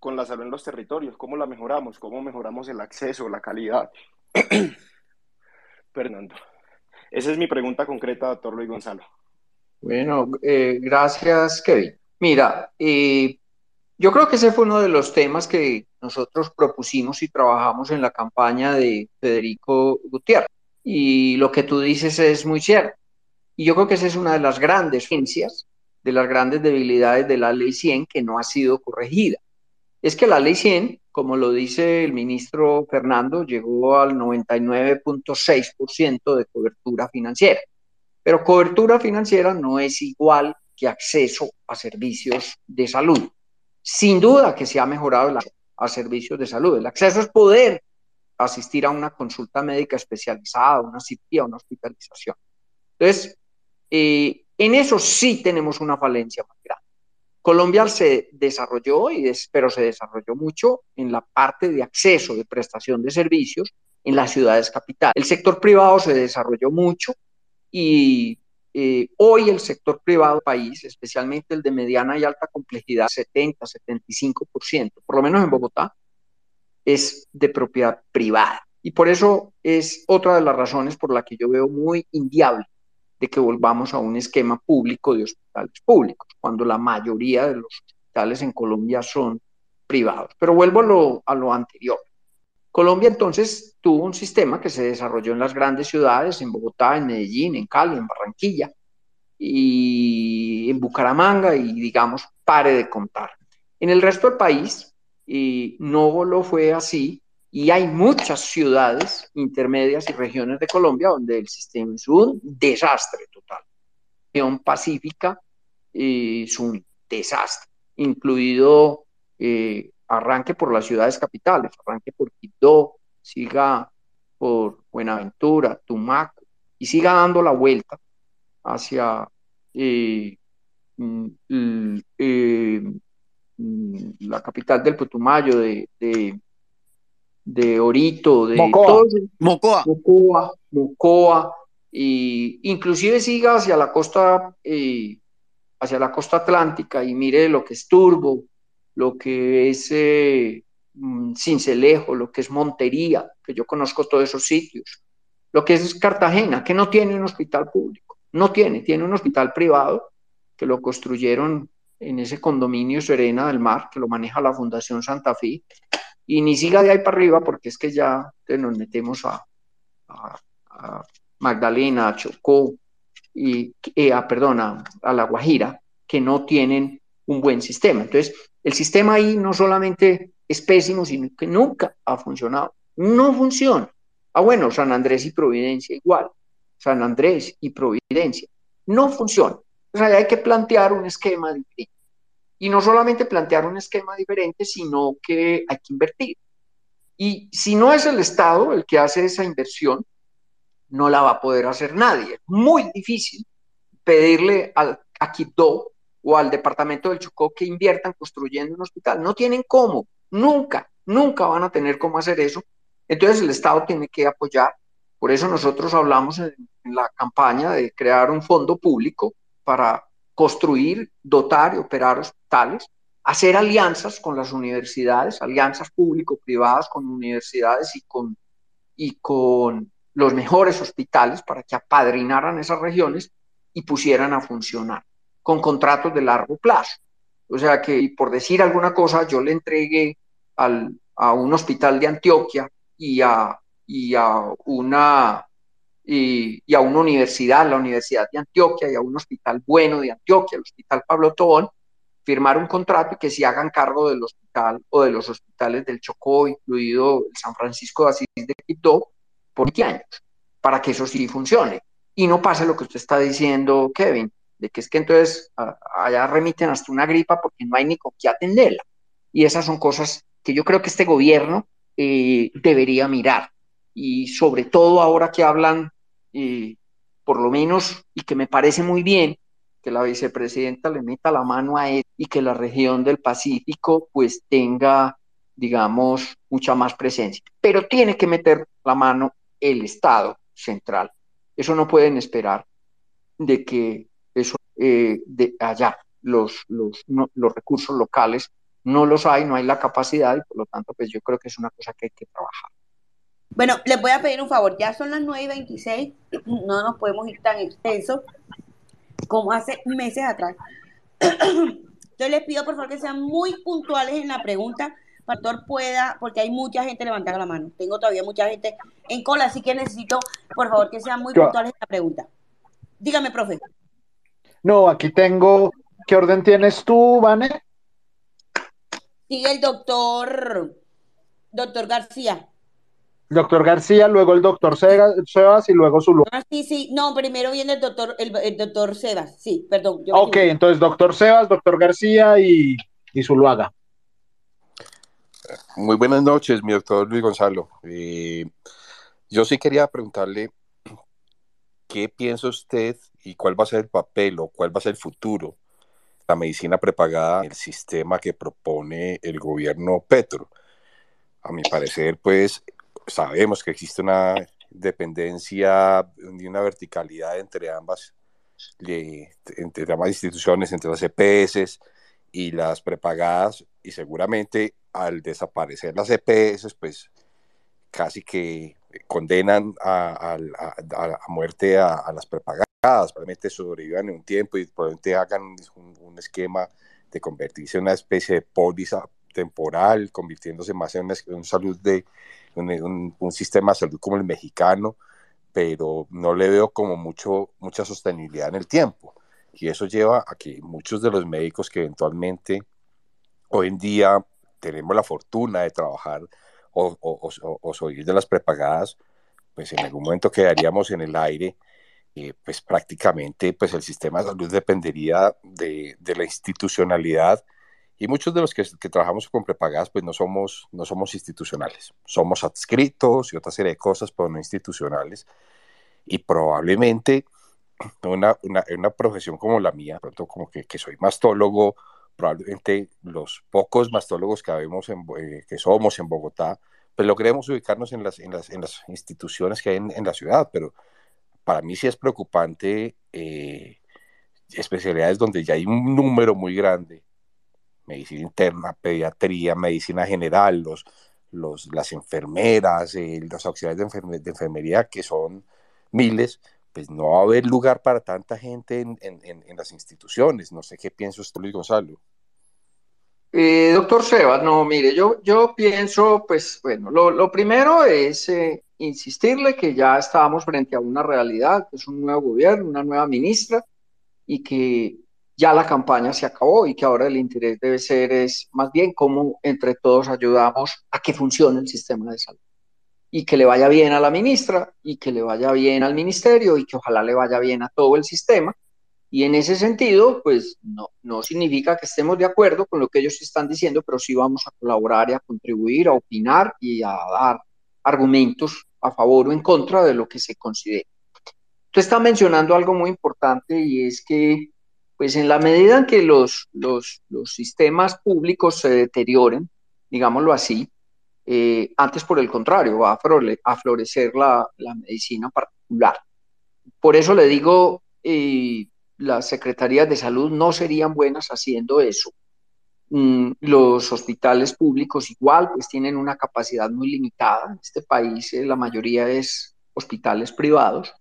con la salud en los territorios, cómo la mejoramos, cómo mejoramos el acceso, la calidad. Fernando. Esa es mi pregunta concreta, doctor Luis Gonzalo.
Bueno, eh, gracias, Kevin. Mira, eh, yo creo que ese fue uno de los temas que nosotros propusimos y trabajamos en la campaña de Federico Gutiérrez. Y lo que tú dices es muy cierto. Y yo creo que esa es una de las grandes ciencias, de las grandes debilidades de la ley 100 que no ha sido corregida. Es que la ley 100, como lo dice el ministro Fernando, llegó al 99.6% de cobertura financiera. Pero cobertura financiera no es igual que acceso a servicios de salud. Sin duda que se ha mejorado el acceso a servicios de salud. El acceso es poder asistir a una consulta médica especializada, una cirugía, una hospitalización. Entonces, eh, en eso sí tenemos una falencia más grande. Colombia se desarrolló, y pero se desarrolló mucho en la parte de acceso, de prestación de servicios en las ciudades capitales. El sector privado se desarrolló mucho y eh, hoy el sector privado del país, especialmente el de mediana y alta complejidad, 70, 75%, por lo menos en Bogotá, es de propiedad privada. Y por eso es otra de las razones por la que yo veo muy inviable de que volvamos a un esquema público de hospitales públicos, cuando la mayoría de los hospitales en Colombia son privados. Pero vuelvo a lo, anterior. Colombia entonces tuvo un sistema que se desarrolló en las grandes ciudades, en Bogotá, en Medellín, en Cali, en Barranquilla y en Bucaramanga y digamos, pare de contar. En el resto del país y no lo fue así y hay muchas ciudades intermedias y regiones de Colombia donde el sistema es un desastre total. La región pacífica eh, es un desastre, incluido eh, arranque por las ciudades capitales, arranque por Quito, siga por Buenaventura, Tumaco, y siga dando la vuelta hacia eh, mm, mm, la capital del Putumayo, de de Orito, de
Mocoa,
Mocoa, Mocoa, Mocoa, y inclusive siga hacia la costa, eh, hacia la costa atlántica y mire lo que es Turbo, lo que es eh, mm, Cincelejo, lo que es Montería, que yo conozco todos esos sitios, lo que es Cartagena, que no tiene un hospital público, no tiene, tiene un hospital privado que lo construyeron en ese condominio Serena del Mar, que lo maneja la Fundación Santa Fe, y ni siga de ahí para arriba porque es que ya nos metemos a, Magdalena, a Chocó y eh, a, perdona, a La Guajira, que no tienen un buen sistema. Entonces, el sistema ahí no solamente es pésimo, sino que nunca ha funcionado. No funciona. Ah, bueno, San Andrés y Providencia igual. San Andrés y Providencia. No funciona. O sea, hay que plantear un esquema diferente. Y no solamente plantear un esquema diferente, sino que hay que invertir. Y si no es el Estado el que hace esa inversión, no la va a poder hacer nadie. Es muy difícil pedirle al, a Quito o al departamento del Chocó que inviertan construyendo un hospital. No tienen cómo, nunca, nunca van a tener cómo hacer eso. Entonces el Estado tiene que apoyar. Por eso nosotros hablamos en la campaña de crear un fondo público para construir, dotar y operar hospitales, hacer alianzas con las universidades, alianzas público-privadas con universidades y con, y con los mejores hospitales para que apadrinaran esas regiones y pusieran a funcionar con contratos de largo plazo. O sea que, por decir alguna cosa, yo le entregué al, a un hospital de Antioquia y a, y a una y, a una universidad, la Universidad de Antioquia, y a un hospital bueno de Antioquia, el Hospital Pablo Tobón, firmar un contrato y que se hagan cargo del hospital o de los hospitales del Chocó, incluido el San Francisco de Asís de Quito, por 20 años, para que eso sí funcione. Y no pase lo que usted está diciendo, Kevin, de que es que entonces allá remiten hasta una gripa porque no hay ni con qué atenderla. Y esas son cosas que yo creo que este gobierno eh, debería mirar. Y sobre todo ahora que hablan, eh, por lo menos, y que me parece muy bien, que la vicepresidenta le meta la mano a él y que la región del Pacífico pues tenga, digamos, mucha más presencia. Pero tiene que meter la mano el Estado central. Eso no pueden esperar de que eso eh, de allá los, los, los recursos locales no los hay, no hay la capacidad y por lo tanto pues yo creo que es una cosa que hay que trabajar.
Bueno, les voy a pedir un favor, ya son las 9 y 26, no nos podemos ir tan extenso como hace meses atrás. Entonces les pido por favor que sean muy puntuales en la pregunta, Pastor pueda, porque hay mucha gente levantando la mano. Tengo todavía mucha gente en cola, así que necesito, por favor, que sean muy puntuales en la pregunta. Dígame, profe.
No, aquí tengo. ¿Qué orden tienes tú, Vane?
Sigue el doctor, doctor García.
Doctor García, luego el doctor Sebas y luego su
Ah, sí, sí, no, primero viene el doctor, el, doctor Sebas, sí, perdón.
ok, entonces doctor Sebas, doctor García y, y Zuluaga.
Muy buenas noches, mi doctor Luis Gonzalo. Eh, yo sí quería preguntarle qué piensa usted y cuál va a ser el papel o cuál va a ser el futuro de la medicina prepagada, el sistema que propone el gobierno Petro. A mi parecer, pues sabemos que existe una dependencia y una verticalidad entre ambas, entre ambas instituciones, entre las EPS y las prepagadas, y seguramente al desaparecer las EPS, pues casi que condenan a, muerte a, las prepagadas, probablemente sobrevivan en un tiempo y probablemente hagan un, esquema de convertirse en una especie de póliza temporal, convirtiéndose más en una salud de, un, sistema de salud como el mexicano, pero no le veo como mucho, mucha sostenibilidad en el tiempo. Y eso lleva a que muchos de los médicos que eventualmente hoy en día tenemos la fortuna de trabajar o, o, o, de las prepagadas, pues en algún momento quedaríamos en el aire, eh, pues prácticamente pues el sistema de salud dependería de, de la institucionalidad y muchos de los que, trabajamos con prepagadas, pues no somos, no somos institucionales. Somos adscritos y otra serie de cosas, pero no institucionales. Y probablemente una, una, una profesión como la mía, pronto como que, que, soy mastólogo, probablemente los pocos mastólogos que, habemos en, eh, que somos en Bogotá, pues logremos ubicarnos en las, en las, en las instituciones que hay en, la ciudad. Pero para mí sí es preocupante eh, especialidades donde ya hay un número muy grande medicina interna, pediatría, medicina general, los, los, las enfermeras, eh, los auxiliares de, enfermería, que son miles, pues no va a haber lugar para tanta gente en, en, en las instituciones. No sé qué piensa usted, Luis Gonzalo.
Eh, doctor Sebas, no, mire, yo, yo pienso, pues bueno, lo, lo primero es eh, insistirle que ya estábamos frente a una realidad, que es un nuevo gobierno, una nueva ministra, y que ya la campaña se acabó y que ahora el interés debe ser es más bien cómo entre todos ayudamos a que funcione el sistema de salud y que le vaya bien a la ministra y que le vaya bien al ministerio y que ojalá le vaya bien a todo el sistema. Y en ese sentido, pues no, no significa que estemos de acuerdo con lo que ellos están diciendo, pero sí vamos a colaborar y a contribuir, a opinar y a dar argumentos a favor o en contra de lo que se considere. Tú estás mencionando algo muy importante y es que pues en la medida en que los, los, sistemas públicos se deterioren, digámoslo así, eh, antes por el contrario, va a, florecer la, medicina particular. Por eso le digo, eh, las secretarías de salud no serían buenas haciendo eso. Mm, los hospitales públicos igual, pues tienen una capacidad muy limitada. En este país eh, la mayoría es hospitales privados.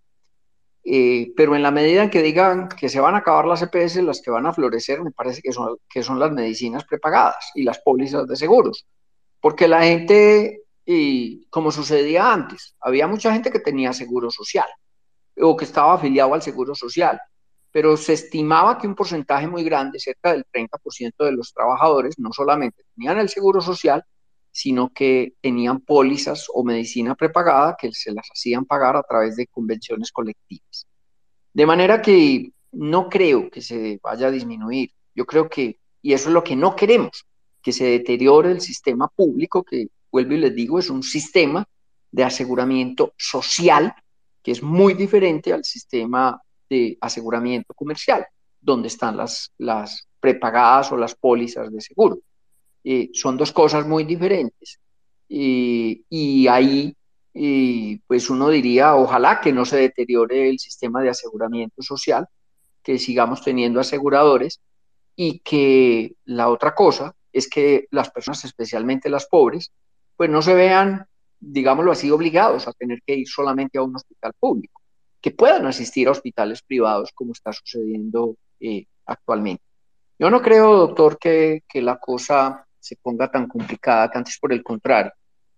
Eh, pero en la medida en que digan que se van a acabar las EPS, las que van a florecer me parece que son, que son las medicinas prepagadas y las pólizas de seguros. Porque la gente, y como sucedía antes, había mucha gente que tenía seguro social o que estaba afiliado al seguro social. pero se estimaba que un porcentaje muy grande, cerca del 30% de los trabajadores, no solamente tenían el seguro social, sino que tenían pólizas o medicina prepagada que se las hacían pagar a través de convenciones colectivas. De manera que no creo que se vaya a disminuir. Yo creo que, y eso es lo que no queremos, que se deteriore el sistema público, que vuelvo y les digo, es un sistema de aseguramiento social que es muy diferente al sistema de aseguramiento comercial, donde están las, las prepagadas o las pólizas de seguro. Eh, son dos cosas muy diferentes. y ahí, pues uno diría, ojalá que no se deteriore el sistema de aseguramiento social, que sigamos teniendo aseguradores y que la otra cosa es que las personas, especialmente las pobres, pues no se vean, digámoslo así, obligados a tener que ir solamente a un hospital público, que puedan asistir a hospitales privados como está sucediendo eh, actualmente. Yo no creo, doctor, que, que, la cosa se ponga tan complicada, que antes por el contrario,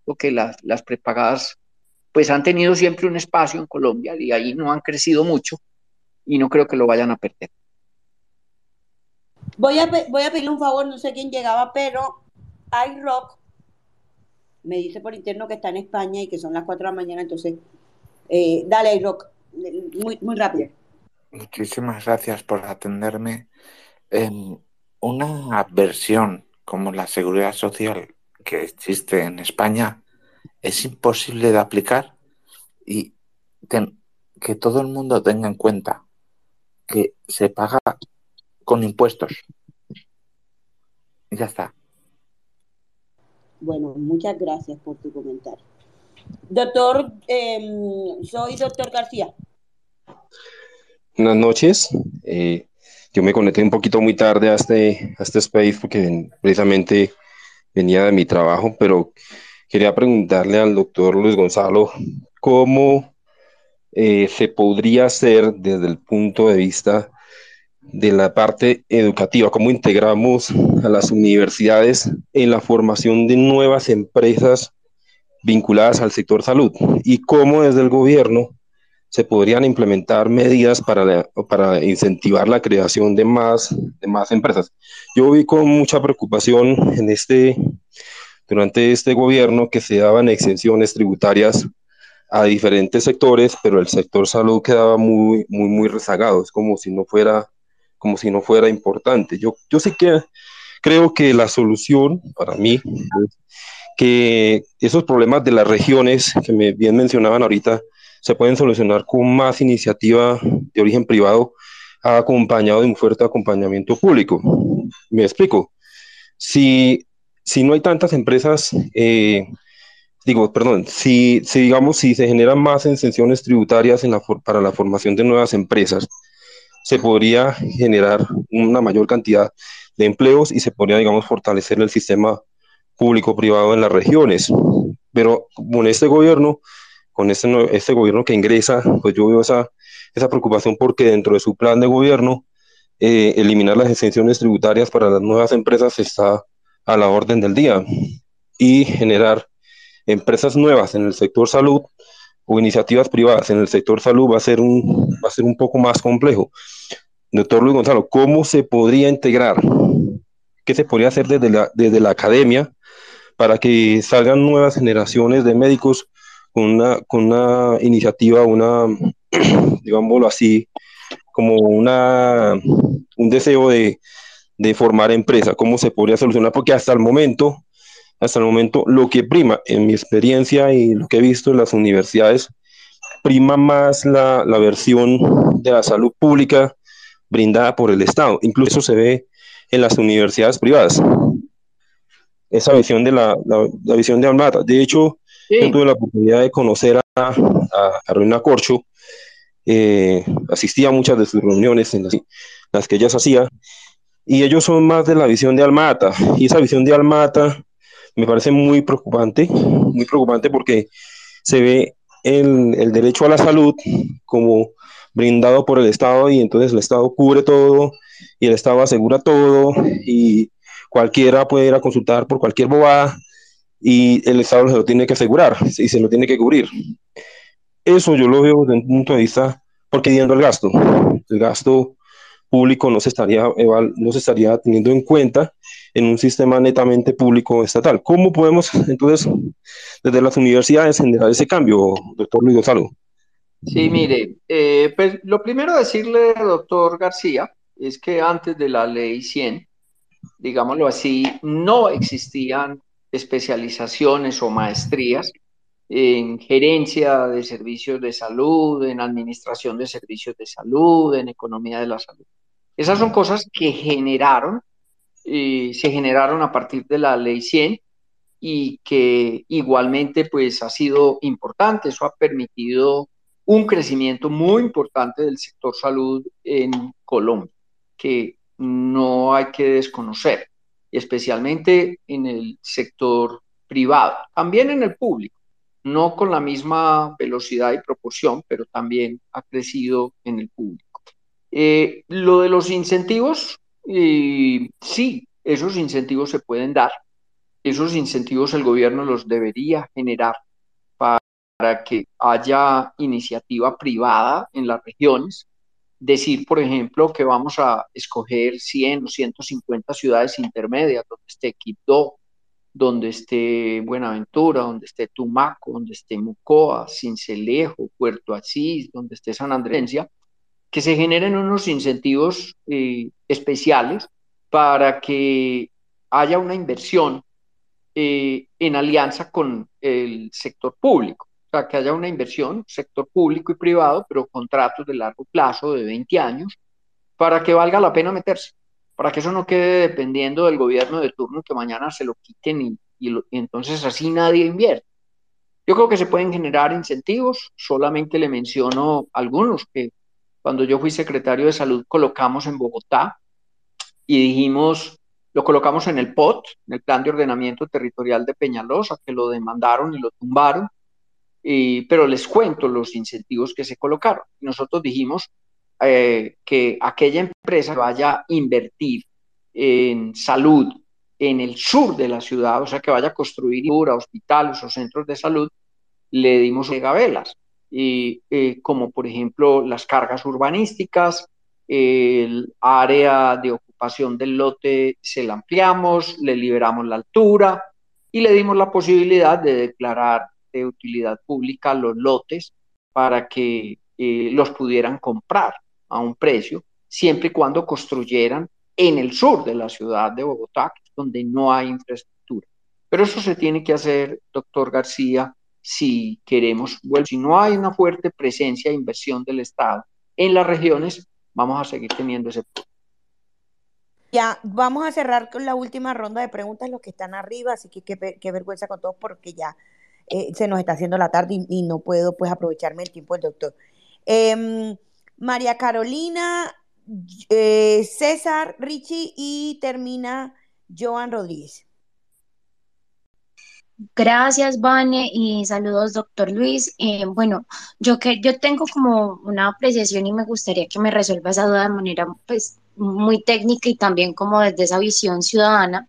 porque las, las prepagadas pues han tenido siempre un espacio en Colombia y ahí no han crecido mucho y no creo que lo vayan a perder.
Voy a, voy a pedirle un favor, no sé quién llegaba, pero iRock me dice por interno que está en España y que son las 4 de la mañana, entonces, eh, dale iRock, muy, muy rápido.
Muchísimas gracias por atenderme. una versión como la seguridad social que existe en España es imposible de aplicar y que todo el mundo tenga en cuenta que se paga con impuestos. Y ya está.
Bueno, muchas gracias por tu comentario. Doctor, em, soy doctor García.
Buenas noches. Eh, yo me conecté un poquito muy tarde a este, este space porque precisamente venía de mi trabajo, pero quería preguntarle al doctor Luis Gonzalo cómo eh, se podría hacer desde el punto de vista de la parte educativa, cómo integramos a las universidades en la formación de nuevas empresas vinculadas al sector salud y cómo desde el gobierno se podrían implementar medidas para, para incentivar la creación de más, de más empresas. Yo vi con mucha preocupación en este, durante este gobierno que se daban exenciones tributarias a diferentes sectores, pero el sector salud quedaba muy, muy, muy rezagado, es como si no fuera, como si no fuera importante. Yo, yo sí que creo que la solución para mí es que esos problemas de las regiones que me bien mencionaban ahorita se pueden solucionar con más iniciativa de origen privado acompañado de un fuerte acompañamiento público. Me explico. Si, si no hay tantas empresas eh, digo, perdón, si, si, digamos, si se generan más exenciones tributarias para la formación de nuevas empresas, se podría generar una mayor cantidad de empleos y se podría, digamos, fortalecer el sistema público-privado en las regiones. Pero con este gobierno, con este, este gobierno que ingresa, pues yo veo esa, esa preocupación porque dentro de su plan de gobierno, eh, eliminar las exenciones tributarias para las nuevas empresas está a la orden del día y generar empresas nuevas en el sector salud o iniciativas privadas en el sector salud va a ser un, va a ser un poco más complejo. Doctor Luis Gonzalo, ¿cómo se podría integrar? ¿Qué se podría hacer desde la, desde la academia para que salgan nuevas generaciones de médicos con una, con una iniciativa, una, digámoslo así, como una, un deseo de, de formar empresa? ¿Cómo se podría solucionar? Porque hasta el momento hasta el momento lo que prima, en mi experiencia y lo que he visto en las universidades, prima más la, la versión de la salud pública brindada por el Estado. Incluso se ve en las universidades privadas. Esa visión de la, la, visión de Almata. De hecho, yo tuve la oportunidad de conocer a, a Carolina Corcho, eh, asistía a muchas de sus reuniones en las, las, que ellas hacía, y ellos son más de la visión de Almata. Y esa visión de Almata me parece muy preocupante, muy preocupante porque se ve el, el, derecho a la salud como brindado por el Estado y entonces el Estado cubre todo y el Estado asegura todo y cualquiera puede ir a consultar por cualquier bobada y el Estado se lo tiene que asegurar y se lo tiene que cubrir. Eso yo lo veo desde un punto de vista, porque yendo al gasto, el gasto público no se estaría, no se estaría teniendo en cuenta en un sistema netamente público estatal. ¿Cómo podemos entonces desde las universidades generar ese cambio, doctor Luis Gonzalo?
Sí, mire, eh, pues lo primero decirle, doctor García, es que antes de la ley 100, digámoslo así, no existían especializaciones o maestrías en gerencia de servicios de salud, en administración de servicios de salud, en economía de la salud. Esas son cosas que generaron, y se generaron a partir de la ley 100 y que igualmente pues ha sido importante, eso ha permitido un crecimiento muy importante del sector salud en Colombia, que no hay que desconocer, especialmente en el sector privado, también en el público no con la misma velocidad y proporción, pero también ha crecido en el público. Eh, lo de los incentivos, eh, sí, esos incentivos se pueden dar. Esos incentivos el gobierno los debería generar para, para que haya iniciativa privada en las regiones. Decir, por ejemplo, que vamos a escoger 100 o 150 ciudades intermedias donde esté Quito, donde esté Buenaventura, donde esté Tumaco, donde esté Mucoa, Cincelejo, Puerto Asís, donde esté San Andrés, que se generen unos incentivos eh, especiales para que haya una inversión eh, en alianza con el sector público. Que haya una inversión, sector público y privado, pero contratos de largo plazo, de 20 años, para que valga la pena meterse para que eso no quede dependiendo del gobierno de turno que mañana se lo quiten y, entonces así nadie invierte. Yo creo que se pueden generar incentivos, solamente le menciono algunos que cuando yo fui secretario de salud colocamos en Bogotá y dijimos, lo colocamos en el POT, en el Plan de Ordenamiento Territorial de Peñalosa, que lo demandaron y lo tumbaron, pero les cuento los incentivos que se colocaron. Nosotros dijimos, eh, que aquella empresa vaya a invertir en salud en el sur de la ciudad, o sea, que vaya a construir hospitales o centros de salud, le dimos megavelas, y, eh, como por ejemplo las cargas urbanísticas, el área de ocupación del lote se la ampliamos, le liberamos la altura y le dimos la posibilidad de declarar de utilidad pública los lotes para que eh, los pudieran comprar a un precio, siempre y cuando construyeran en el sur de la ciudad de Bogotá, donde no hay infraestructura. Pero eso se tiene que hacer, doctor García, si queremos, bueno, si no hay una fuerte presencia e inversión del Estado en las regiones, vamos a seguir teniendo ese problema.
Ya, vamos a cerrar con la última ronda de preguntas, los que están arriba, así que qué, vergüenza con todos porque ya eh, se nos está haciendo la tarde y, no puedo pues aprovecharme el tiempo del doctor. Eh, María Carolina, eh, César, Richie y termina Joan Rodríguez.
Gracias, Vane, y saludos, doctor Luis. Eh, bueno, yo que yo tengo como una apreciación y me gustaría que me resuelva esa duda de manera pues muy técnica y también como desde esa visión ciudadana.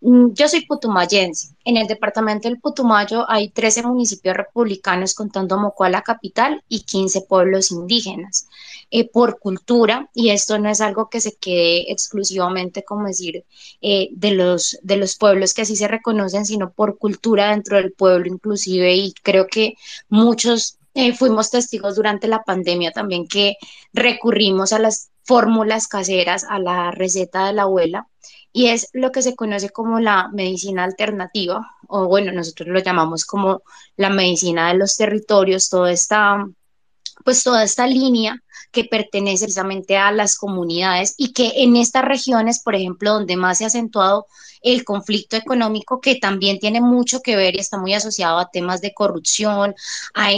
Mm, yo soy putumayense. En el departamento del Putumayo hay 13 municipios republicanos contando Mocoa capital y 15 pueblos indígenas. Eh, por cultura, y esto no es algo que se quede exclusivamente, como decir, eh, de, los, de los pueblos que así se reconocen, sino por cultura dentro del pueblo inclusive, y creo que muchos eh, fuimos testigos durante la pandemia también que recurrimos a las fórmulas caseras, a la receta de la abuela, y es lo que se conoce como la medicina alternativa, o bueno, nosotros lo llamamos como la medicina de los territorios, toda esta, pues toda esta línea que pertenece precisamente a las comunidades y que en estas regiones, por ejemplo, donde más se ha acentuado el conflicto económico, que también tiene mucho que ver y está muy asociado a temas de corrupción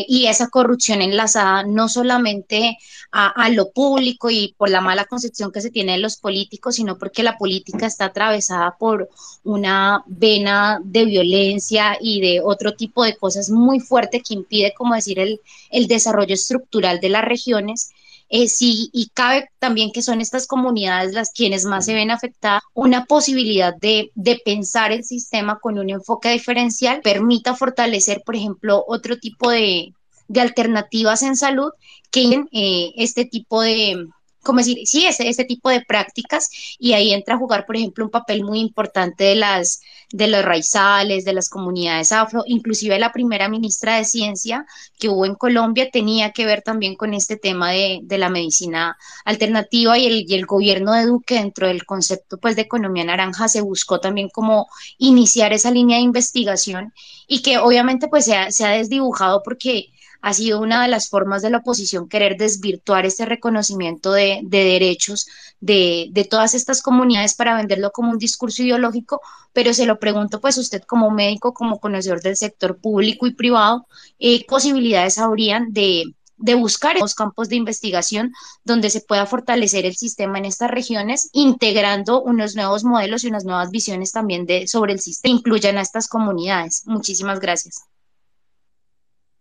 y esa corrupción enlazada no solamente a, lo público y por la mala concepción que se tiene de los políticos, sino porque la política está atravesada por una vena de violencia y de otro tipo de cosas muy fuerte que impide, como decir, el, desarrollo estructural de las regiones eh, sí, y cabe también que son estas comunidades las quienes más se ven afectadas, una posibilidad de, pensar el sistema con un enfoque diferencial permita fortalecer, por ejemplo, otro tipo de, alternativas en salud que eh, este tipo de, como decir, sí, ese, ese tipo de prácticas y ahí entra a jugar, por ejemplo, un papel muy importante de las de los raizales, de las comunidades afro, inclusive la primera ministra de Ciencia que hubo en Colombia tenía que ver también con este tema de, de la medicina alternativa y el, el gobierno de Duque dentro del concepto pues de economía naranja se buscó también como iniciar esa línea de investigación y que obviamente pues se ha, se ha desdibujado porque ha sido una de las formas de la oposición querer desvirtuar este reconocimiento de, de derechos de, todas estas comunidades para venderlo como un discurso ideológico, pero se lo pregunto pues usted como médico, como conocedor del sector público y privado, ¿qué posibilidades habrían de, de buscar los campos de investigación donde se pueda fortalecer el sistema en estas regiones, integrando unos nuevos modelos y unas nuevas visiones también de, sobre el sistema, incluyan a estas comunidades. Muchísimas gracias.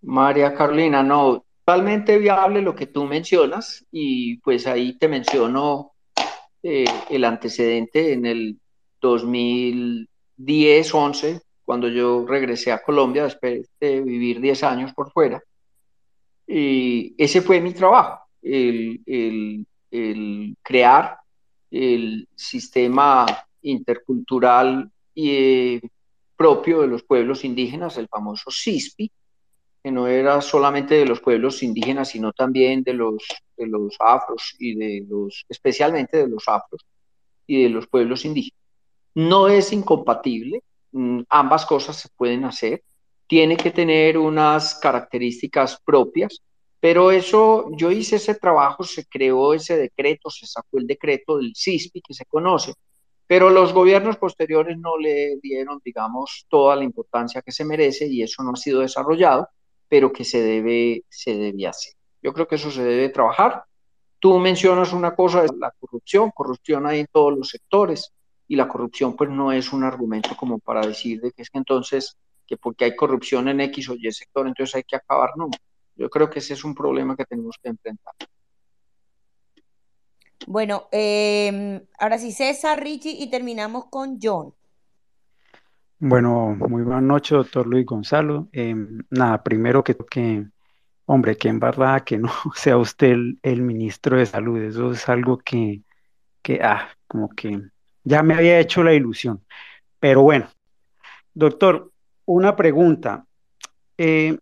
María Carolina, no, totalmente viable lo que tú mencionas y pues ahí te menciono eh, el antecedente en el 2010-11, cuando yo regresé a Colombia después de vivir 10 años por fuera. Y ese fue mi trabajo, el, crear el sistema intercultural y, eh, propio de los pueblos indígenas, el famoso CISPI, que no era solamente de los pueblos indígenas, sino también de los, de los afros y de los, especialmente de los afros y de los pueblos indígenas. No es incompatible, mm, ambas cosas se pueden hacer, tiene que tener unas características propias, pero eso, yo hice ese trabajo, se creó ese decreto, se sacó el decreto del CISPI que se conoce, pero los gobiernos posteriores no le dieron, digamos, toda la importancia que se merece y eso no ha sido desarrollado pero que se debe, se debe hacer. Yo creo que eso se debe trabajar. Tú mencionas una cosa, la corrupción, corrupción hay en todos los sectores y la corrupción pues no es un argumento como para decir de que es que entonces, que porque hay corrupción en X o Y sector, entonces hay que acabar, no. Yo creo que ese es un problema que tenemos que enfrentar.
Bueno, eh, ahora sí, César, Richie y terminamos con John.
Bueno, muy buenas noches, doctor Luis Gonzalo. Eh, nada, primero que, que, hombre, que en verdad que no sea usted el, ministro de salud, eso es algo que, que, ah, como que ya me había hecho la ilusión. Pero bueno, doctor, una pregunta. Eh,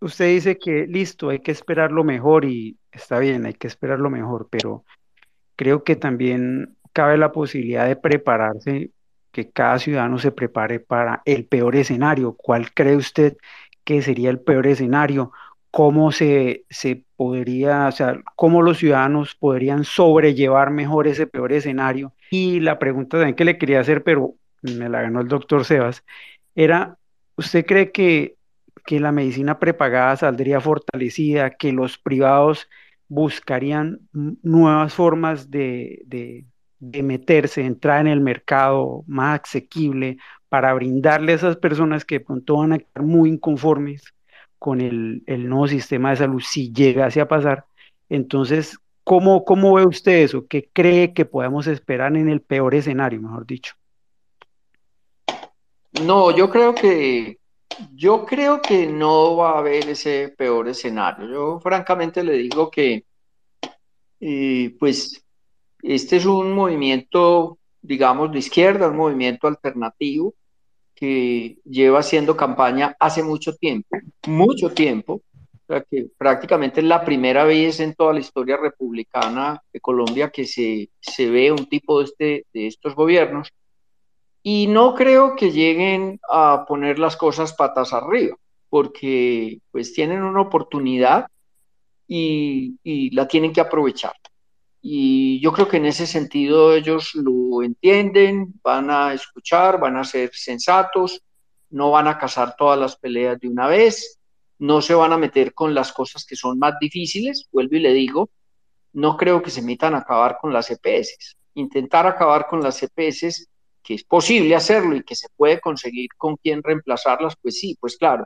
usted dice que listo, hay que esperar lo mejor y está bien, hay que esperar lo mejor, pero creo que también cabe la posibilidad de prepararse que cada ciudadano se prepare para el peor escenario. ¿Cuál cree usted que sería el peor escenario? ¿Cómo se, se podría, o sea, cómo los ciudadanos podrían sobrellevar mejor ese peor escenario? Y la pregunta también que le quería hacer, pero me la ganó el doctor Sebas, era, ¿usted cree que, que la medicina prepagada saldría fortalecida, que los privados buscarían nuevas formas de, de de meterse, entrar en el mercado más asequible para brindarle a esas personas que de pronto van a estar muy inconformes con el, nuevo sistema de salud si llegase a pasar. Entonces, ¿cómo, ¿cómo ve usted eso? ¿Qué cree que podemos esperar en el peor escenario, mejor dicho?
No, yo creo que yo creo que no va a haber ese peor escenario. Yo francamente le digo que eh, pues este es un movimiento, digamos, de izquierda, un movimiento alternativo que lleva haciendo campaña hace mucho tiempo, mucho tiempo, que prácticamente es la primera vez en toda la historia republicana de Colombia que se, se ve un tipo de, este, de estos gobiernos. Y no creo que lleguen a poner las cosas patas arriba, porque pues tienen una oportunidad y, y la tienen que aprovechar. Y yo creo que en ese sentido ellos lo entienden, van a escuchar, van a ser sensatos, no van a cazar todas las peleas de una vez, no se van a meter con las cosas que son más difíciles, vuelvo y le digo, no creo que se metan a acabar con las EPS. Intentar acabar con las EPS, que es posible hacerlo y que se puede conseguir con quien reemplazarlas, pues sí, pues claro,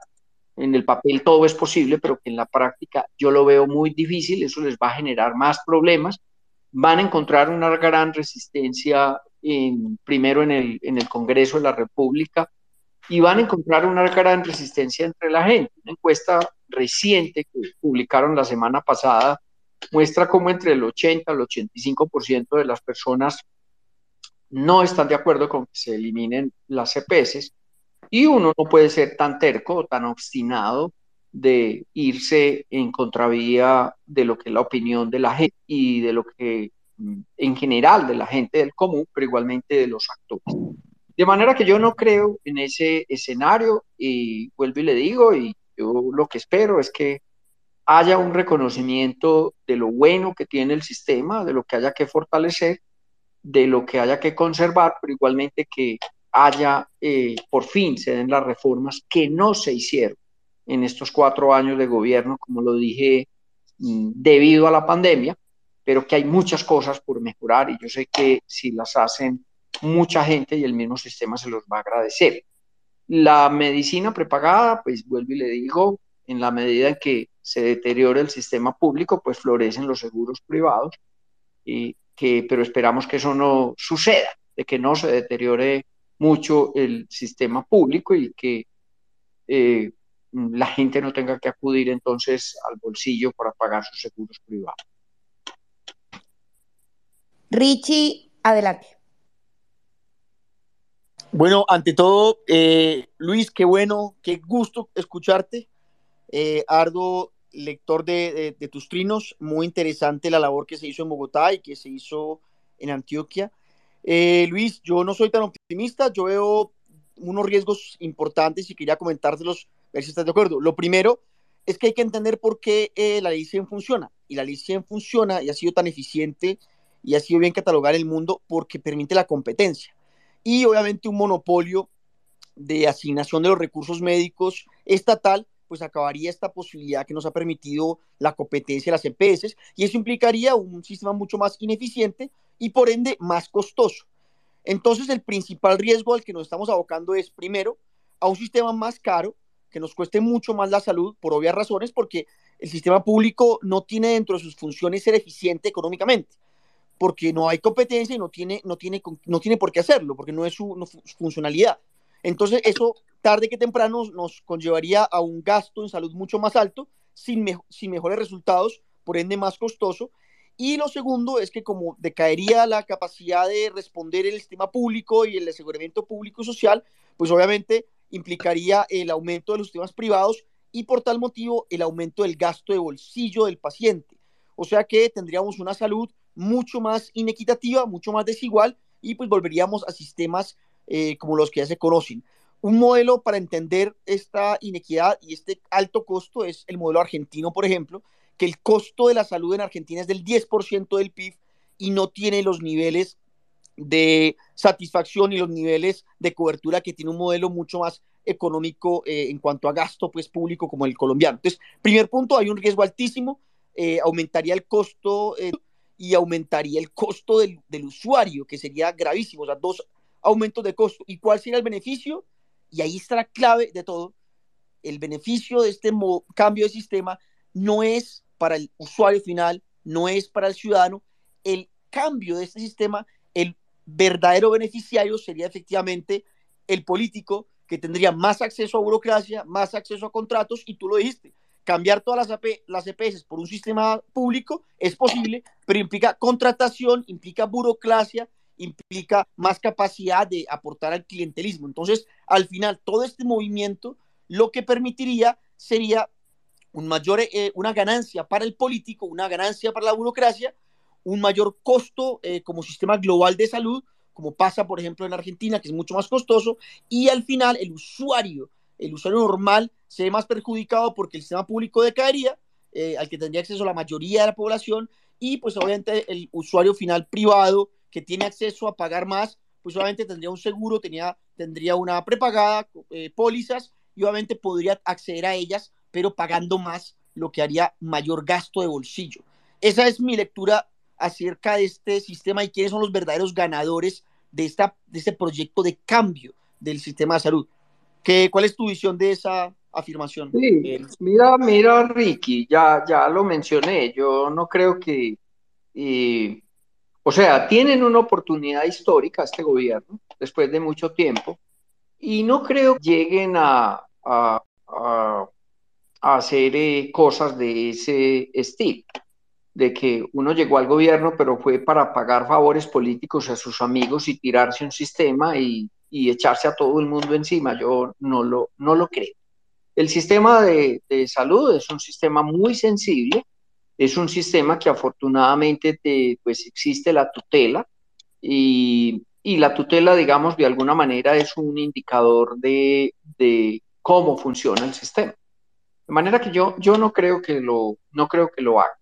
en el papel todo es posible, pero que en la práctica yo lo veo muy difícil, eso les va a generar más problemas van a encontrar una gran resistencia en, primero en el, en el Congreso de la República y van a encontrar una gran resistencia entre la gente. Una encuesta reciente que publicaron la semana pasada muestra cómo entre el 80 al 85% de las personas no están de acuerdo con que se eliminen las EPS y uno no puede ser tan terco o tan obstinado de irse en contravía de lo que es la opinión de la gente y de lo que en general de la gente del común, pero igualmente de los actores. De manera que yo no creo en ese escenario y vuelvo y le digo, y yo lo que espero es que haya un reconocimiento de lo bueno que tiene el sistema, de lo que haya que fortalecer, de lo que haya que conservar, pero igualmente que haya, eh, por fin, se den las reformas que no se hicieron en estos cuatro años de gobierno, como lo dije, mm, debido a la pandemia, pero que hay muchas cosas por mejorar y yo sé que si las hacen mucha gente y el mismo sistema se los va a agradecer. La medicina prepagada, pues vuelvo y le digo, en la medida en que se deteriore el sistema público, pues florecen los seguros privados, y que, pero esperamos que eso no suceda, de que no se deteriore mucho el sistema público y que eh, la gente no tenga que acudir entonces al bolsillo para pagar sus seguros privados.
Richie, adelante.
Bueno, ante todo, eh, Luis, qué bueno, qué gusto escucharte. Eh, Ardo, lector de, tus trinos, muy interesante la labor que se hizo en Bogotá y que se hizo en Antioquia. Eh, Luis, yo no soy tan optimista, yo veo unos riesgos importantes y quería comentárselos, ver si estás de acuerdo. Lo primero es que hay que entender por qué eh, la ley 100 funciona. Y la ley 100 funciona y ha sido tan eficiente y ha sido bien catalogada en el mundo porque permite la competencia. Y obviamente un monopolio de asignación de los recursos médicos estatal pues acabaría esta posibilidad que nos ha permitido la competencia de las EPS y eso implicaría un sistema mucho más ineficiente y por ende más costoso. Entonces el principal riesgo al que nos estamos abocando es primero a un sistema más caro que nos cueste mucho más la salud por obvias razones porque el sistema público no tiene dentro de sus funciones ser eficiente económicamente porque no hay competencia y no tiene, no tiene, no tiene por qué hacerlo, porque no es su funcionalidad. Entonces, eso tarde que temprano nos conllevaría a un gasto en salud mucho más alto, sin, sin mejores resultados, por ende más costoso. Y lo segundo es que como decaería la capacidad de responder el sistema público y el aseguramiento público y social, pues obviamente implicaría el aumento de los sistemas privados y por tal motivo el aumento del gasto de bolsillo del paciente. O sea que tendríamos una salud mucho más inequitativa, mucho más desigual y pues volveríamos a sistemas eh, como los que ya se conocen. Un modelo para entender esta inequidad y este alto costo es el modelo argentino, por ejemplo, que el costo de la salud en Argentina es del 10% del PIB y no tiene los niveles de satisfacción y los niveles de cobertura que tiene un modelo mucho más económico eh, en cuanto a gasto pues, público como el colombiano. Entonces, primer punto, hay un riesgo altísimo, eh, aumentaría el costo y aumentaría el costo del, del, usuario, que sería gravísimo. O sea, dos aumentos de costo. ¿Y cuál sería el beneficio? Y ahí está la clave de todo. El beneficio de este cambio de sistema no es para el usuario final, no es para el ciudadano. El cambio de este sistema, el verdadero beneficiario sería efectivamente el político que tendría más acceso a burocracia, más acceso a contratos, y tú lo dijiste, cambiar todas las, AP, las EPS por un sistema público es posible, pero implica contratación, implica burocracia, implica más capacidad de aportar al clientelismo. Entonces, al final, todo este movimiento lo que permitiría sería un mayor, eh, una ganancia para el político, una ganancia para la burocracia, un mayor costo eh, como sistema global de salud, como pasa, por ejemplo, en Argentina, que es mucho más costoso, y al final el usuario, el usuario normal, se ve más perjudicado porque el sistema público decaería, eh, al que tendría acceso la mayoría de la población, y pues obviamente el usuario final privado que tiene acceso a pagar más, pues obviamente tendría un seguro, tenía, tendría una prepagada, eh, pólizas, y obviamente podría acceder a ellas, pero pagando más, lo que haría mayor gasto de bolsillo. Esa es mi lectura acerca de este sistema y quiénes son los verdaderos ganadores de, esta, de este proyecto de cambio del sistema de salud. ¿Qué, ¿Cuál es tu visión de esa afirmación?
Sí, mira, mira, Ricky, ya, ya lo mencioné. Yo no creo que eh, o sea, tienen una oportunidad histórica este gobierno, después de mucho tiempo, y no creo que lleguen a, hacer eh, cosas de ese estilo. De que uno llegó al gobierno, pero fue para pagar favores políticos a sus amigos y tirarse un sistema y, y echarse a todo el mundo encima. Yo no lo, no lo creo. El sistema de, de salud es un sistema muy sensible, es un sistema que afortunadamente te, pues existe la tutela y, y, la tutela, digamos, de alguna manera es un indicador de, de cómo funciona el sistema. De manera que yo, yo no creo que lo, no creo que lo haga.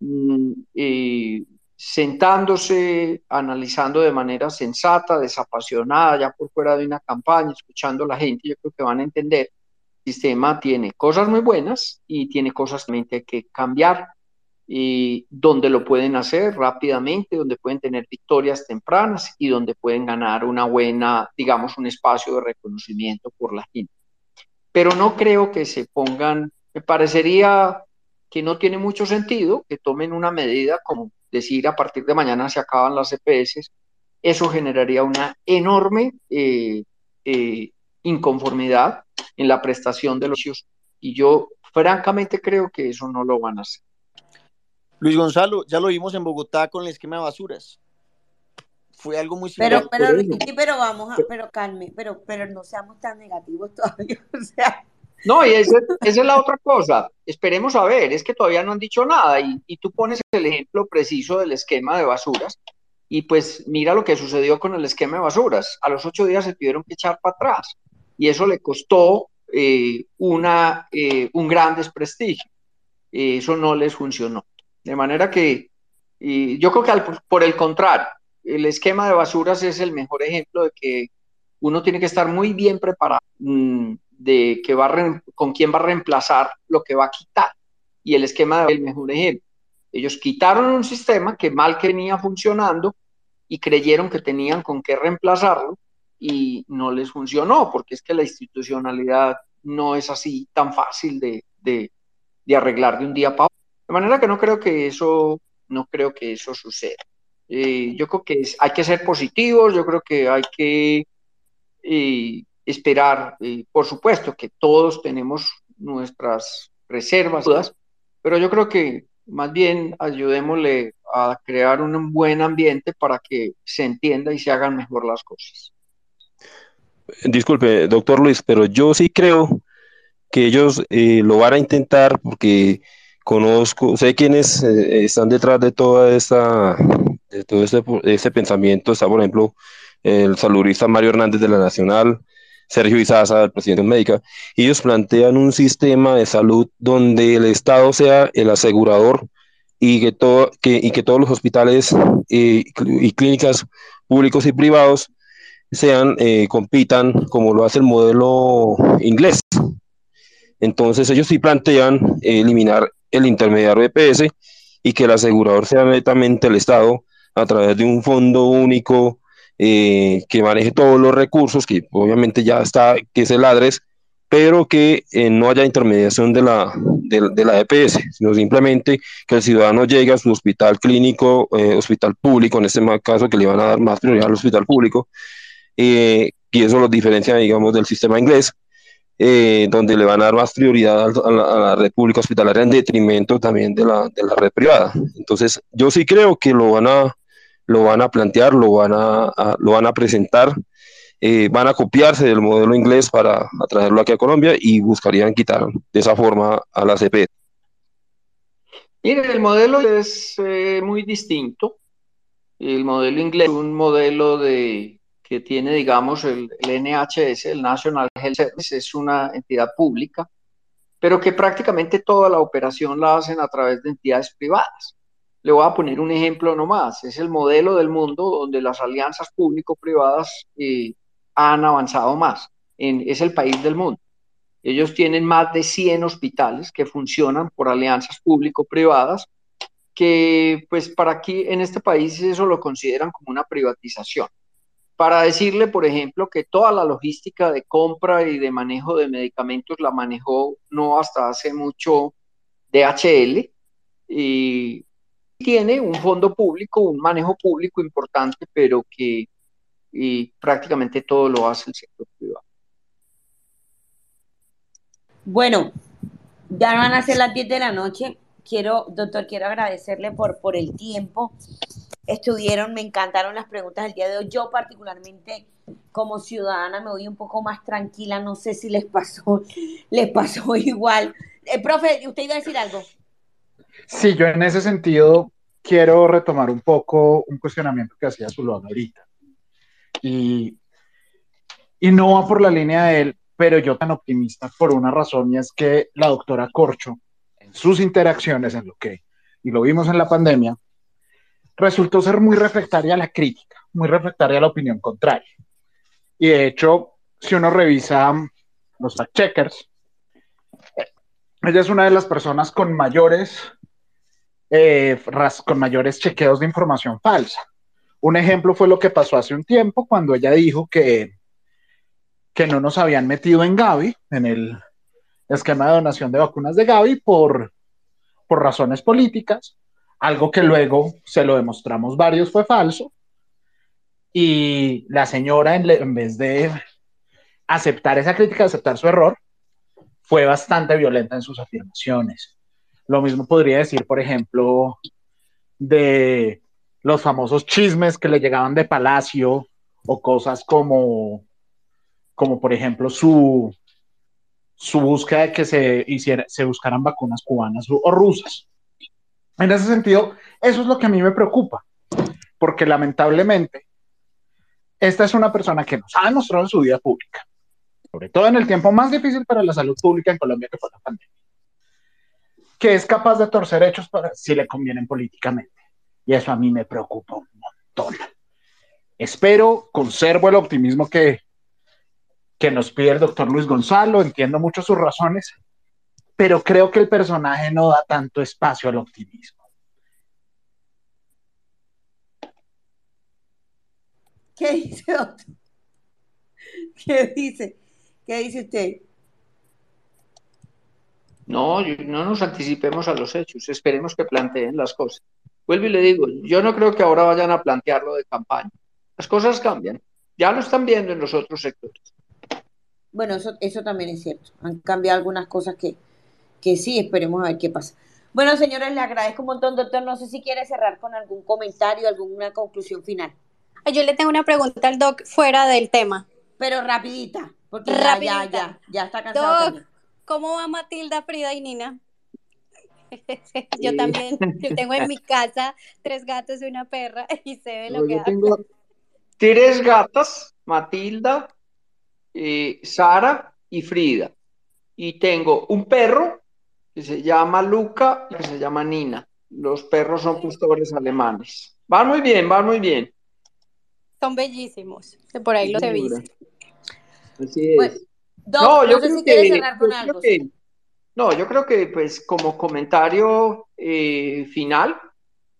Mm, eh, sentándose, analizando de manera sensata, desapasionada, ya por fuera de una campaña, escuchando a la gente, yo creo que van a entender. El sistema tiene cosas muy buenas y tiene cosas que que cambiar y donde lo pueden hacer rápidamente, donde pueden tener victorias tempranas y donde pueden ganar una buena, digamos, un espacio de reconocimiento por la gente. Pero no creo que se pongan, me parecería que no tiene mucho sentido que tomen una medida como decir a partir de mañana se acaban las EPS, eso generaría una enorme eh, eh, inconformidad en la prestación de los servicios y yo francamente creo que eso no lo van a hacer.
Luis Gonzalo, ya lo vimos en Bogotá con el esquema de basuras. Fue algo muy similar.
Pero, pero, pero vamos a, pero calme, pero, pero no seamos tan negativos todavía. O sea,
no, y esa, es la otra cosa. Esperemos a ver, es que todavía no han dicho nada y, tú pones el ejemplo preciso del esquema de basuras y pues mira lo que sucedió con el esquema de basuras. A los ocho días se tuvieron que echar para atrás y eso le costó eh, una, eh, un gran desprestigio. Eh, eso no les funcionó. De manera que yo creo que por el contrario, el esquema de basuras es el mejor ejemplo de que uno tiene que estar muy bien preparado. Mm, de que va con quién va a reemplazar lo que va a quitar. Y el esquema del mejor ejemplo. Ellos quitaron un sistema que mal que venía funcionando y creyeron que tenían con qué reemplazarlo y no les funcionó, porque es que la institucionalidad no es así tan fácil de, de, de arreglar de un día para otro. De manera que no creo que eso, no creo que eso suceda. Eh, yo creo que es, hay que ser positivos, yo creo que hay que eh, esperar, eh, por supuesto que todos tenemos nuestras reservas, dudas, pero yo creo que más bien ayudémosle a crear un buen ambiente para que se entienda y se hagan mejor las cosas.
Disculpe, doctor Luis, pero yo sí creo que ellos eh, lo van a intentar porque conozco, sé quiénes eh, están detrás de toda esta, de todo este, este pensamiento. Está, por ejemplo, el saludista Mario Hernández de la Nacional, Sergio Izaza, el presidente de Médica, ellos plantean un sistema de salud donde el Estado sea el asegurador y que, todo, que, y que todos los hospitales eh, y clínicas públicos y privados sean, eh, compitan como lo hace el modelo inglés. Entonces ellos sí plantean eliminar el intermediario EPS y que el asegurador sea netamente el Estado a través de un fondo único eh, que maneje todos los recursos, que obviamente ya está, que es el ADRES, pero que eh, no haya intermediación de la, de, de, la EPS, sino simplemente que el ciudadano llegue a su hospital clínico, eh, hospital público, en este caso que le van a dar más prioridad al hospital público, y eso lo diferencia, digamos, del sistema inglés, donde le van a dar más prioridad a la, a la, red pública hospitalaria en detrimento también de la, de la red privada. Entonces, yo sí creo que lo van a, lo van a plantear, lo van a, lo van a presentar, eh, van a copiarse del modelo inglés para traerlo aquí a Colombia y buscarían quitar de esa forma a la CP.
Mire, el modelo es eh, muy distinto. El modelo inglés es un modelo de, que tiene, digamos, el, el NHS, el National Health Service, es una entidad pública, pero que prácticamente toda la operación la hacen a través de entidades privadas. Le voy a poner un ejemplo nomás. Es el modelo del mundo donde las alianzas público-privadas eh, han avanzado más. Es el país del mundo. Ellos tienen más de 100 hospitales que funcionan por alianzas público-privadas, que pues para aquí en este país eso lo consideran como una privatización. Para decirle, por ejemplo, que toda la logística de compra y de manejo de medicamentos la manejó no hasta hace mucho DHL, y tiene un fondo público, un manejo público importante, pero que y prácticamente todo lo hace el sector privado.
Bueno, ya van a ser las 10 de la noche. quiero, doctor, quiero agradecerle por, por el tiempo. Estuvieron, me encantaron las preguntas del día de hoy. Yo particularmente como ciudadana me voy un poco más tranquila. No sé si les pasó, les pasó igual. Eh, profe, ¿usted iba a decir algo?
Sí, yo en ese sentido quiero retomar un poco un cuestionamiento que hacía Zulón ahorita. Y, y no va por la línea de él, pero yo tan optimista por una razón y es que la doctora Corcho, en sus interacciones, en lo que, y lo vimos en la pandemia, resultó ser muy reflectaria a la crítica, muy reflectaria a la opinión contraria. Y de hecho, si uno revisa los fact checkers, ella es una de las personas con mayores, eh, con mayores chequeos de información falsa. Un ejemplo fue lo que pasó hace un tiempo cuando ella dijo que que no nos habían metido en Gavi, en el esquema de donación de vacunas de Gavi, por, por razones políticas, algo que luego se lo demostramos varios fue falso. Y la señora, en, en vez de aceptar esa crítica, aceptar su error, fue bastante violenta en sus afirmaciones. Lo mismo podría decir, por ejemplo, de los famosos chismes que le llegaban de Palacio o cosas como como por ejemplo su, su búsqueda de que se, hiciera, se buscaran vacunas cubanas o rusas. En ese sentido, eso es lo que a mí me preocupa, porque lamentablemente esta es una persona que nos ha demostrado en su vida pública, sobre todo en el tiempo más difícil para la salud pública en Colombia que fue la pandemia, que es capaz de torcer hechos para si le convienen políticamente. Y eso a mí me preocupa un montón. Espero, conservo el optimismo que que nos pide el doctor Luis Gonzalo, entiendo mucho sus razones, pero creo que el personaje no da tanto espacio al optimismo.
¿Qué dice otro? ¿Qué dice? ¿Qué dice usted?
No, no nos anticipemos a los hechos, esperemos que planteen las cosas. Vuelvo y le digo, yo no creo que ahora vayan a plantearlo de campaña. Las cosas cambian, ya lo están viendo en los otros sectores.
Bueno, eso, eso también es cierto. Han cambiado algunas cosas que, que sí, esperemos a ver qué pasa. Bueno, señores, le agradezco un montón, doctor. No sé si quiere cerrar con algún comentario, alguna conclusión final.
Yo le tengo una pregunta al doc fuera del tema.
Pero rapidita, porque ya, ya, ya, ya está cansado.
Doc, ¿cómo va Matilda, Frida y Nina? yo también, yo tengo en mi casa tres gatos y una perra y se ve lo que
yo
hace.
tengo tres gatas, Matilda, eh, Sara y Frida. Y tengo un perro que se llama Luca y que se llama Nina. Los perros son pastores alemanes. Van muy bien, van muy bien.
Son bellísimos. Por ahí los he visto.
Así es.
Pues, Doc,
no, yo
no sé
creo
si
que,
cerrar con
creo
algo.
que- no, yo creo que pues como comentario eh, final,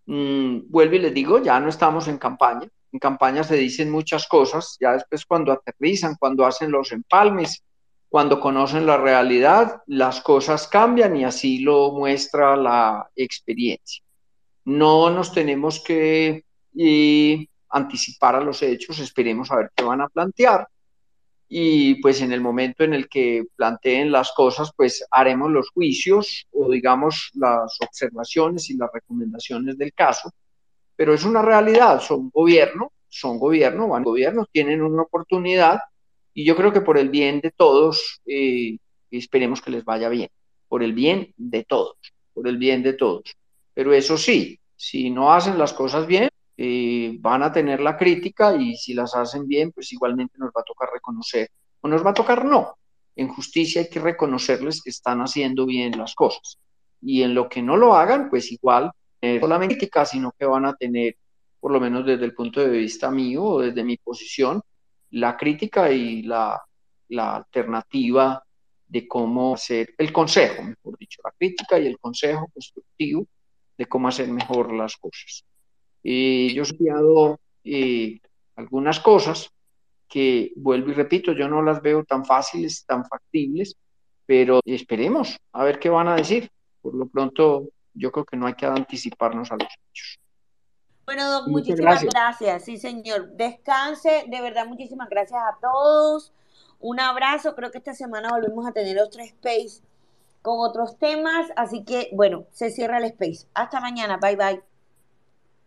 mm, vuelvo y les digo, ya no estamos en campaña. En campaña se dicen muchas cosas, ya después cuando aterrizan, cuando hacen los empalmes, cuando conocen la realidad, las cosas cambian y así lo muestra la experiencia. No nos tenemos que eh, anticipar a los hechos, esperemos a ver qué van a plantear y pues en el momento en el que planteen las cosas, pues haremos los juicios o digamos las observaciones y las recomendaciones del caso, pero es una realidad, son gobierno, son gobierno, van gobierno, tienen una oportunidad y yo creo que por el bien de todos, eh, esperemos que les vaya bien, por el bien de todos, por el bien de todos. Pero eso sí, si no hacen las cosas bien, eh, van a tener la crítica y si las hacen bien, pues igualmente nos va a tocar reconocer, o nos va a tocar no. En justicia hay que reconocerles que están haciendo bien las cosas. Y en lo que no lo hagan, pues igual, eh, solamente crítica, sino que van a tener, por lo menos desde el punto de vista mío o desde mi posición, la crítica y la, la alternativa de cómo hacer, el consejo, mejor dicho, la crítica y el consejo constructivo de cómo hacer mejor las cosas. Eh, yo he estudiado eh, algunas cosas que, vuelvo y repito, yo no las veo tan fáciles, tan factibles, pero esperemos a ver qué van a decir. Por lo pronto, yo creo que no hay que anticiparnos a los hechos.
Bueno, Doc,
Muchas
muchísimas
gracias.
gracias. Sí, señor. Descanse. De verdad, muchísimas gracias a todos. Un abrazo. Creo que esta semana volvemos a tener otro space con otros temas. Así que, bueno, se cierra el space. Hasta mañana. Bye bye.